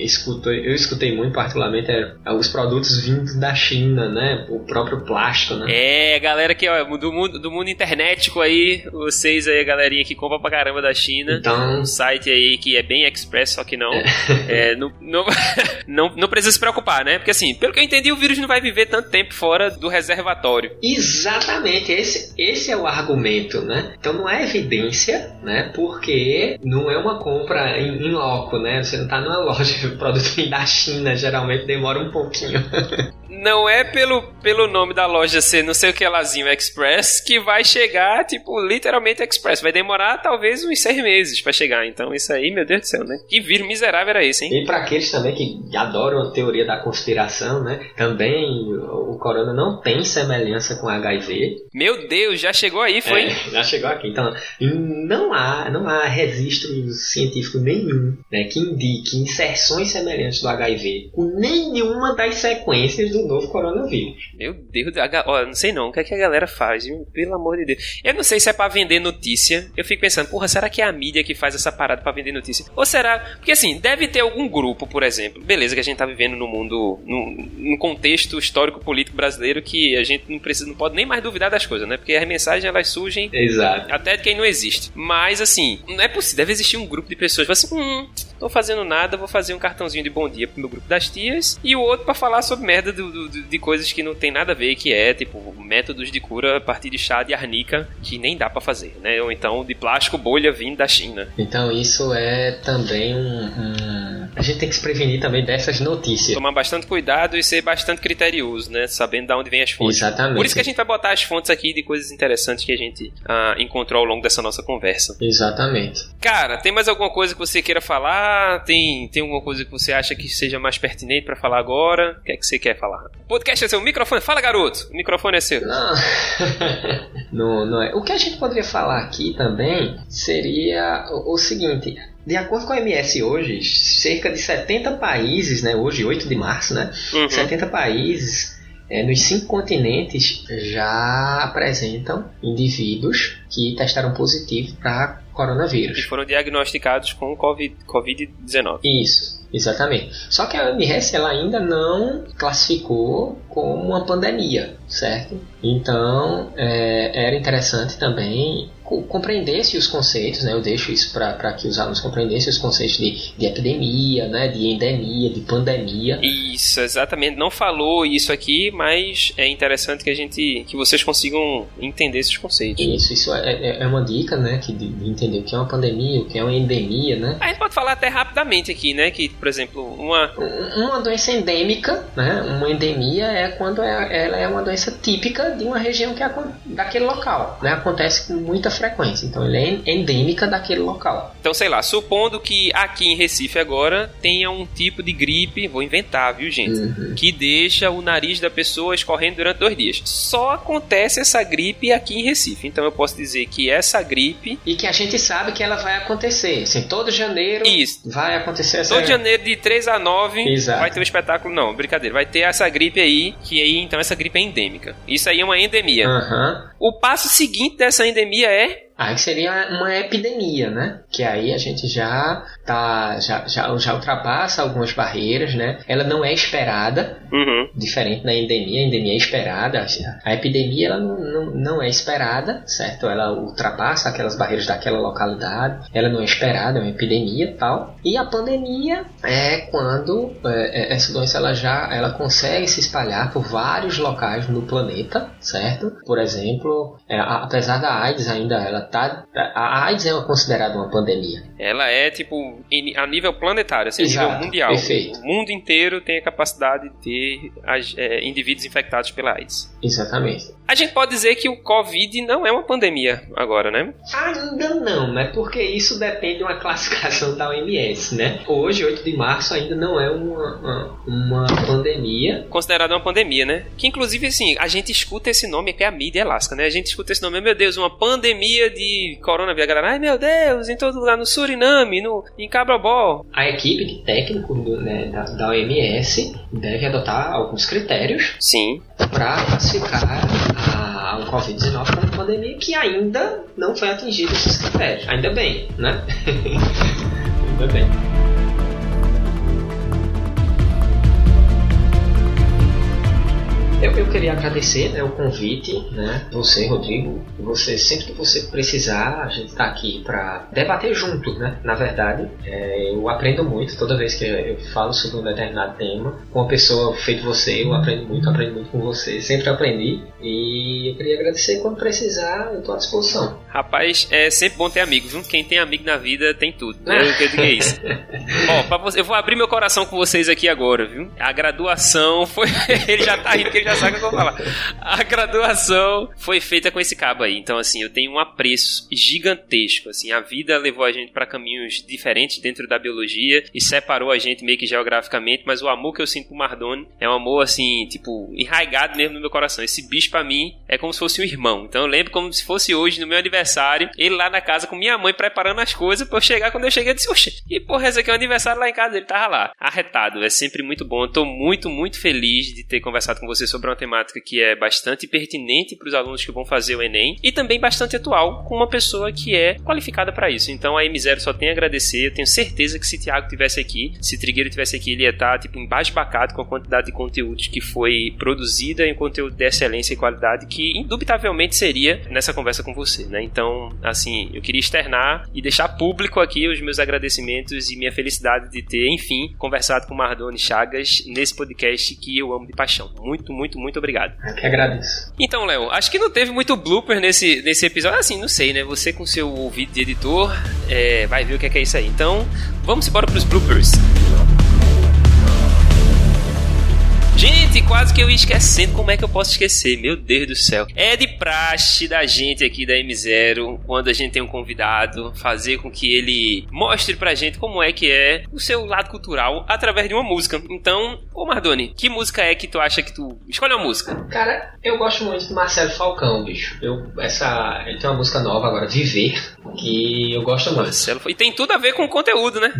escutou, eu escutei muito particularmente é os produtos vindos da China, né? O próprio plástico, né? É, galera que, ó, do mundo, do mundo internetico aí, vocês aí, a galerinha que compra pra caramba da China. Então... Um site aí que é bem express, só que não. É. É, não, não, não, não, precisa se preocupar, né? Porque assim, pelo que eu entendi, o vírus não vai viver tanto tempo fora do reservatório. Exatamente, esse, esse é o argumento, né? Então não é evidência, né? Porque não é uma compra em, em loco, né? Você não tá numa loja, o produto vem da China, geralmente demora um pouquinho. não é pelo, pelo nome da loja ser não sei o que lazinho Express que vai chegar, tipo, literalmente Express. Vai demorar talvez uns seis meses para chegar. Então, isso aí, meu Deus do céu, né? Que vírus miserável era esse, hein? E para aqueles também que adoram a teoria da conspiração, né? Também o corona não tem semelhança com HIV. Meu Deus, já chegou aí, foi? É, já chegou aqui. Então, não há, não há registro científico nenhum né, que indique inserções semelhantes do HIV com nenhuma das sequências do novo coronavírus. Meu Deus, ó, não sei não, o que, é que a galera faz, viu? pelo amor de Deus. Eu não sei se é para vender notícia. Eu fico pensando, porra, será que é a mídia que faz essa parada para vender notícia? Ou será. Porque assim, deve ter algum grupo, por exemplo. Beleza, que a gente tá vivendo no mundo, num, num contexto histórico-político brasileiro que a gente não precisa, não pode nem mais duvidar das coisas, né? Porque as mensagens elas surgem Exato. até de quem não existe. Mas assim, não é possível, deve existir um grupo de pessoas assim, hum, tô fazendo nada, vou fazer um cartãozinho de bom dia pro meu grupo das tias e o outro para falar sobre merda do, do, de coisas que não tem nada a ver, que é tipo métodos de cura a partir de chá de arnica que nem dá para fazer, né? Ou então de plástico bolha vindo da China. Então isso é também um, um... a gente tem que se prevenir também dessas notícias. Tomar bastante cuidado e ser bastante criterioso, né? Sabendo de onde vem as fontes. Exatamente. Por isso que a gente vai botar as fontes aqui de coisas interessantes que a gente ah, encontrou ao longo dessa nossa conversa. Exatamente. Cara, tem mais alguma coisa que você queira falar? Tem, tem alguma coisa que você acha que seja mais pertinente para falar agora? O que é que você quer falar? O podcast é seu microfone. Fala, garoto. O microfone é seu. Não. não, não é. O que a gente poderia falar aqui também seria o, o seguinte. De acordo com a MS hoje, cerca de 70 países, né, hoje 8 de março, né, uhum. 70 países é, nos cinco continentes já apresentam indivíduos que testaram positivo para coronavírus. E foram diagnosticados com Covid-19. Isso, exatamente. Só que a OMS ela ainda não classificou como uma pandemia, certo? Então é, era interessante também compreendesse os conceitos, né? Eu deixo isso para que os alunos compreendessem os conceitos de, de epidemia, né? De endemia, de pandemia. Isso, exatamente. Não falou isso aqui, mas é interessante que a gente, que vocês consigam entender esses conceitos. Isso, isso é, é, é uma dica, né? Que de, de, entender o que é uma pandemia, o que é uma endemia, né? A gente pode falar até rapidamente aqui, né? Que, por exemplo, uma uma doença endêmica, né? Uma endemia é quando é, ela é uma doença típica de uma região que é daquele local, né? Acontece com muita frequência. Então ele é endêmica daquele local. Então, sei lá, supondo que aqui em Recife agora tenha um tipo de gripe, vou inventar, viu, gente? Uhum. Que deixa o nariz da pessoa escorrendo durante dois dias. Só acontece essa gripe aqui em Recife. Então eu posso dizer que essa gripe. E que a gente sabe que ela vai acontecer. Assim, todo janeiro Isso. vai acontecer essa Todo janeiro de 3 a 9 Exato. vai ter um espetáculo. Não, brincadeira. Vai ter essa gripe aí, que aí então essa gripe é endêmica. Isso aí é uma endemia. Aham. O passo seguinte dessa endemia é. Aí seria uma epidemia, né? Que aí a gente já tá já, já, já ultrapassa algumas barreiras, né? Ela não é esperada, Uhum. diferente da endemia, a endemia é esperada. A epidemia ela não, não, não é esperada, certo? Ela ultrapassa aquelas barreiras daquela localidade, ela não é esperada, é uma epidemia tal. E a pandemia é quando é, é, essa doença ela já ela consegue se espalhar por vários locais no planeta, certo? Por exemplo, é, apesar da AIDS ainda ela tá a AIDS é considerada uma pandemia. Ela é, tipo, a nível planetário, assim, a Exato, nível mundial. perfeito. O mundo inteiro tem a capacidade de ter é, indivíduos infectados pela AIDS. Exatamente. A gente pode dizer que o Covid não é uma pandemia agora, né? Ainda não, né? Porque isso depende de uma classificação da OMS, né? Hoje, 8 de março, ainda não é uma, uma, uma pandemia. Considerada uma pandemia, né? Que inclusive, assim, a gente escuta esse nome que é a mídia elástica, né? A gente escuta esse nome, meu Deus, uma pandemia de coronavírus. A galera, ai meu Deus, em todo lugar, no Suriname, no, em Cabrobó. A equipe de técnicos do- né, da, da OMS deve adotar alguns critérios Sim. para classificar a, o Covid-19 como pandemia que ainda não foi atingido esses critérios. Ainda bem, né? ainda bem. Eu, eu queria agradecer né, o convite, né? Você, Rodrigo. Você, sempre que você precisar, a gente está aqui para debater junto, né? Na verdade, é, eu aprendo muito toda vez que eu falo sobre um determinado tema. Com uma pessoa feito você, eu aprendo muito, aprendo muito com você. Sempre aprendi. E eu queria agradecer quando precisar, eu estou à disposição. Rapaz, é sempre bom ter amigos, viu? Quem tem amigo na vida tem tudo. né? Eu que digo é isso. Ó, você, eu vou abrir meu coração com vocês aqui agora, viu? A graduação foi. ele já tá rindo, porque ele já sabe o que eu vou falar. A graduação foi feita com esse cabo aí. Então, assim, eu tenho um apreço gigantesco. Assim, a vida levou a gente pra caminhos diferentes dentro da biologia e separou a gente meio que geograficamente, mas o amor que eu sinto por Mardoni é um amor, assim, tipo, enraigado mesmo no meu coração. Esse bicho pra mim é como se fosse um irmão. Então eu lembro como se fosse hoje, no meu aniversário, ele lá na casa com minha mãe preparando as coisas pra eu chegar. Quando eu cheguei, eu disse, oxe, e porra, esse aqui é o aniversário lá em casa. Ele tava lá, arretado. É sempre muito bom. Eu tô muito, muito feliz de ter conversado com você sobre uma temática que é bastante pertinente para os alunos que vão fazer o Enem e também bastante atual com uma pessoa que é qualificada para isso. Então a M0 só tem a agradecer. Eu tenho certeza que se Thiago tivesse aqui, se Trigueiro tivesse aqui, ele ia estar tipo embasbacado com a quantidade de conteúdos que foi produzida em conteúdo de excelência e qualidade que indubitavelmente seria nessa conversa com você, né? Então, assim, eu queria externar e deixar público aqui os meus agradecimentos e minha felicidade de ter, enfim, conversado com Mardoni Chagas nesse podcast que eu amo de paixão. Muito, muito, muito obrigado. Eu que agradeço. Então, Léo, acho que não teve muito blooper nesse, nesse episódio. Assim, não sei, né? Você com seu ouvido de editor é, vai ver o que é, que é isso aí. Então, vamos embora pros bloopers. Gente, quase que eu ia esquecendo. Como é que eu posso esquecer? Meu Deus do céu. É de praxe da gente aqui da M0, quando a gente tem um convidado, fazer com que ele mostre pra gente como é que é o seu lado cultural através de uma música. Então, ô Mardoni, que música é que tu acha que tu. Escolhe uma música. Cara, eu gosto muito do Marcelo Falcão, bicho. Eu, essa, ele tem uma música nova agora, Viver, que eu gosto muito. Marcelo. E tem tudo a ver com o conteúdo, né?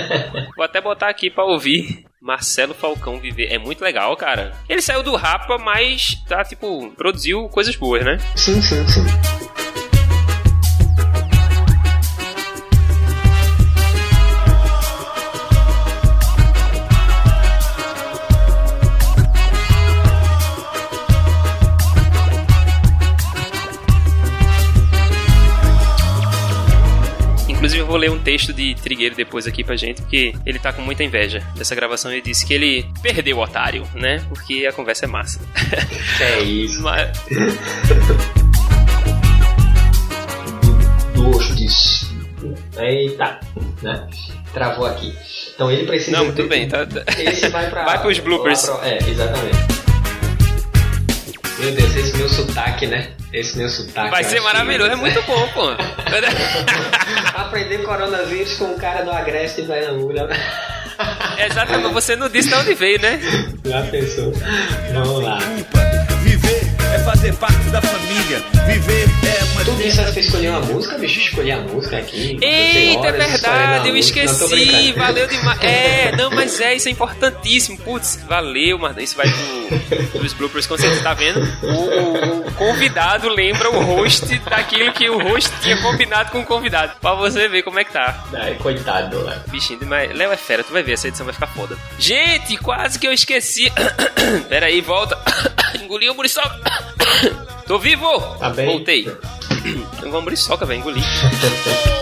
Vou até botar aqui pra ouvir. Marcelo Falcão Viver. É muito legal, cara. Ele saiu do Rapa, mas tá, tipo, produziu coisas boas, né? Sim, sim, sim. Vou ler um texto de Trigueiro depois aqui pra gente, porque ele tá com muita inveja dessa gravação. Ele disse que ele perdeu o otário, né? Porque a conversa é massa. É isso. Mas, Duas disso. Eita, né? Travou aqui. Então ele precisa. não, tudo bem, tá, tá. Esse vai pra. Vai pros bloopers. pra- É, exatamente. Meu Deus, esse meu sotaque, né? Esse meu sotaque. Vai ser maravilhoso, é muito bom, pô. Aprender coronavírus com o cara do Agreste de Pernambuco. Exatamente, você não disse de onde veio, né? Já pensou? Vamos lá. É fazer parte da família. Viver é uma. Tu disse pra escolher uma música, bicho? Escolhi a música aqui. Eita, é verdade, eu música. Não, esqueci. brincando. Valeu demais. É, não, mas é, isso é importantíssimo. Putz, valeu, mano. Isso vai pro, pros bloopers quando você tá vendo. O, o- o convidado lembra o host daquilo que o host tinha combinado com o convidado. Pra você ver como é que tá. Ai, coitado do Léo. Bichinho demais. Léo é fera, tu vai ver, essa edição vai ficar foda. Gente, quase que eu esqueci. Pera aí, volta. Engoli o muriçoca. Tô vivo! Tá bem? Voltei. Eu vou muriçoca, velho, engoli.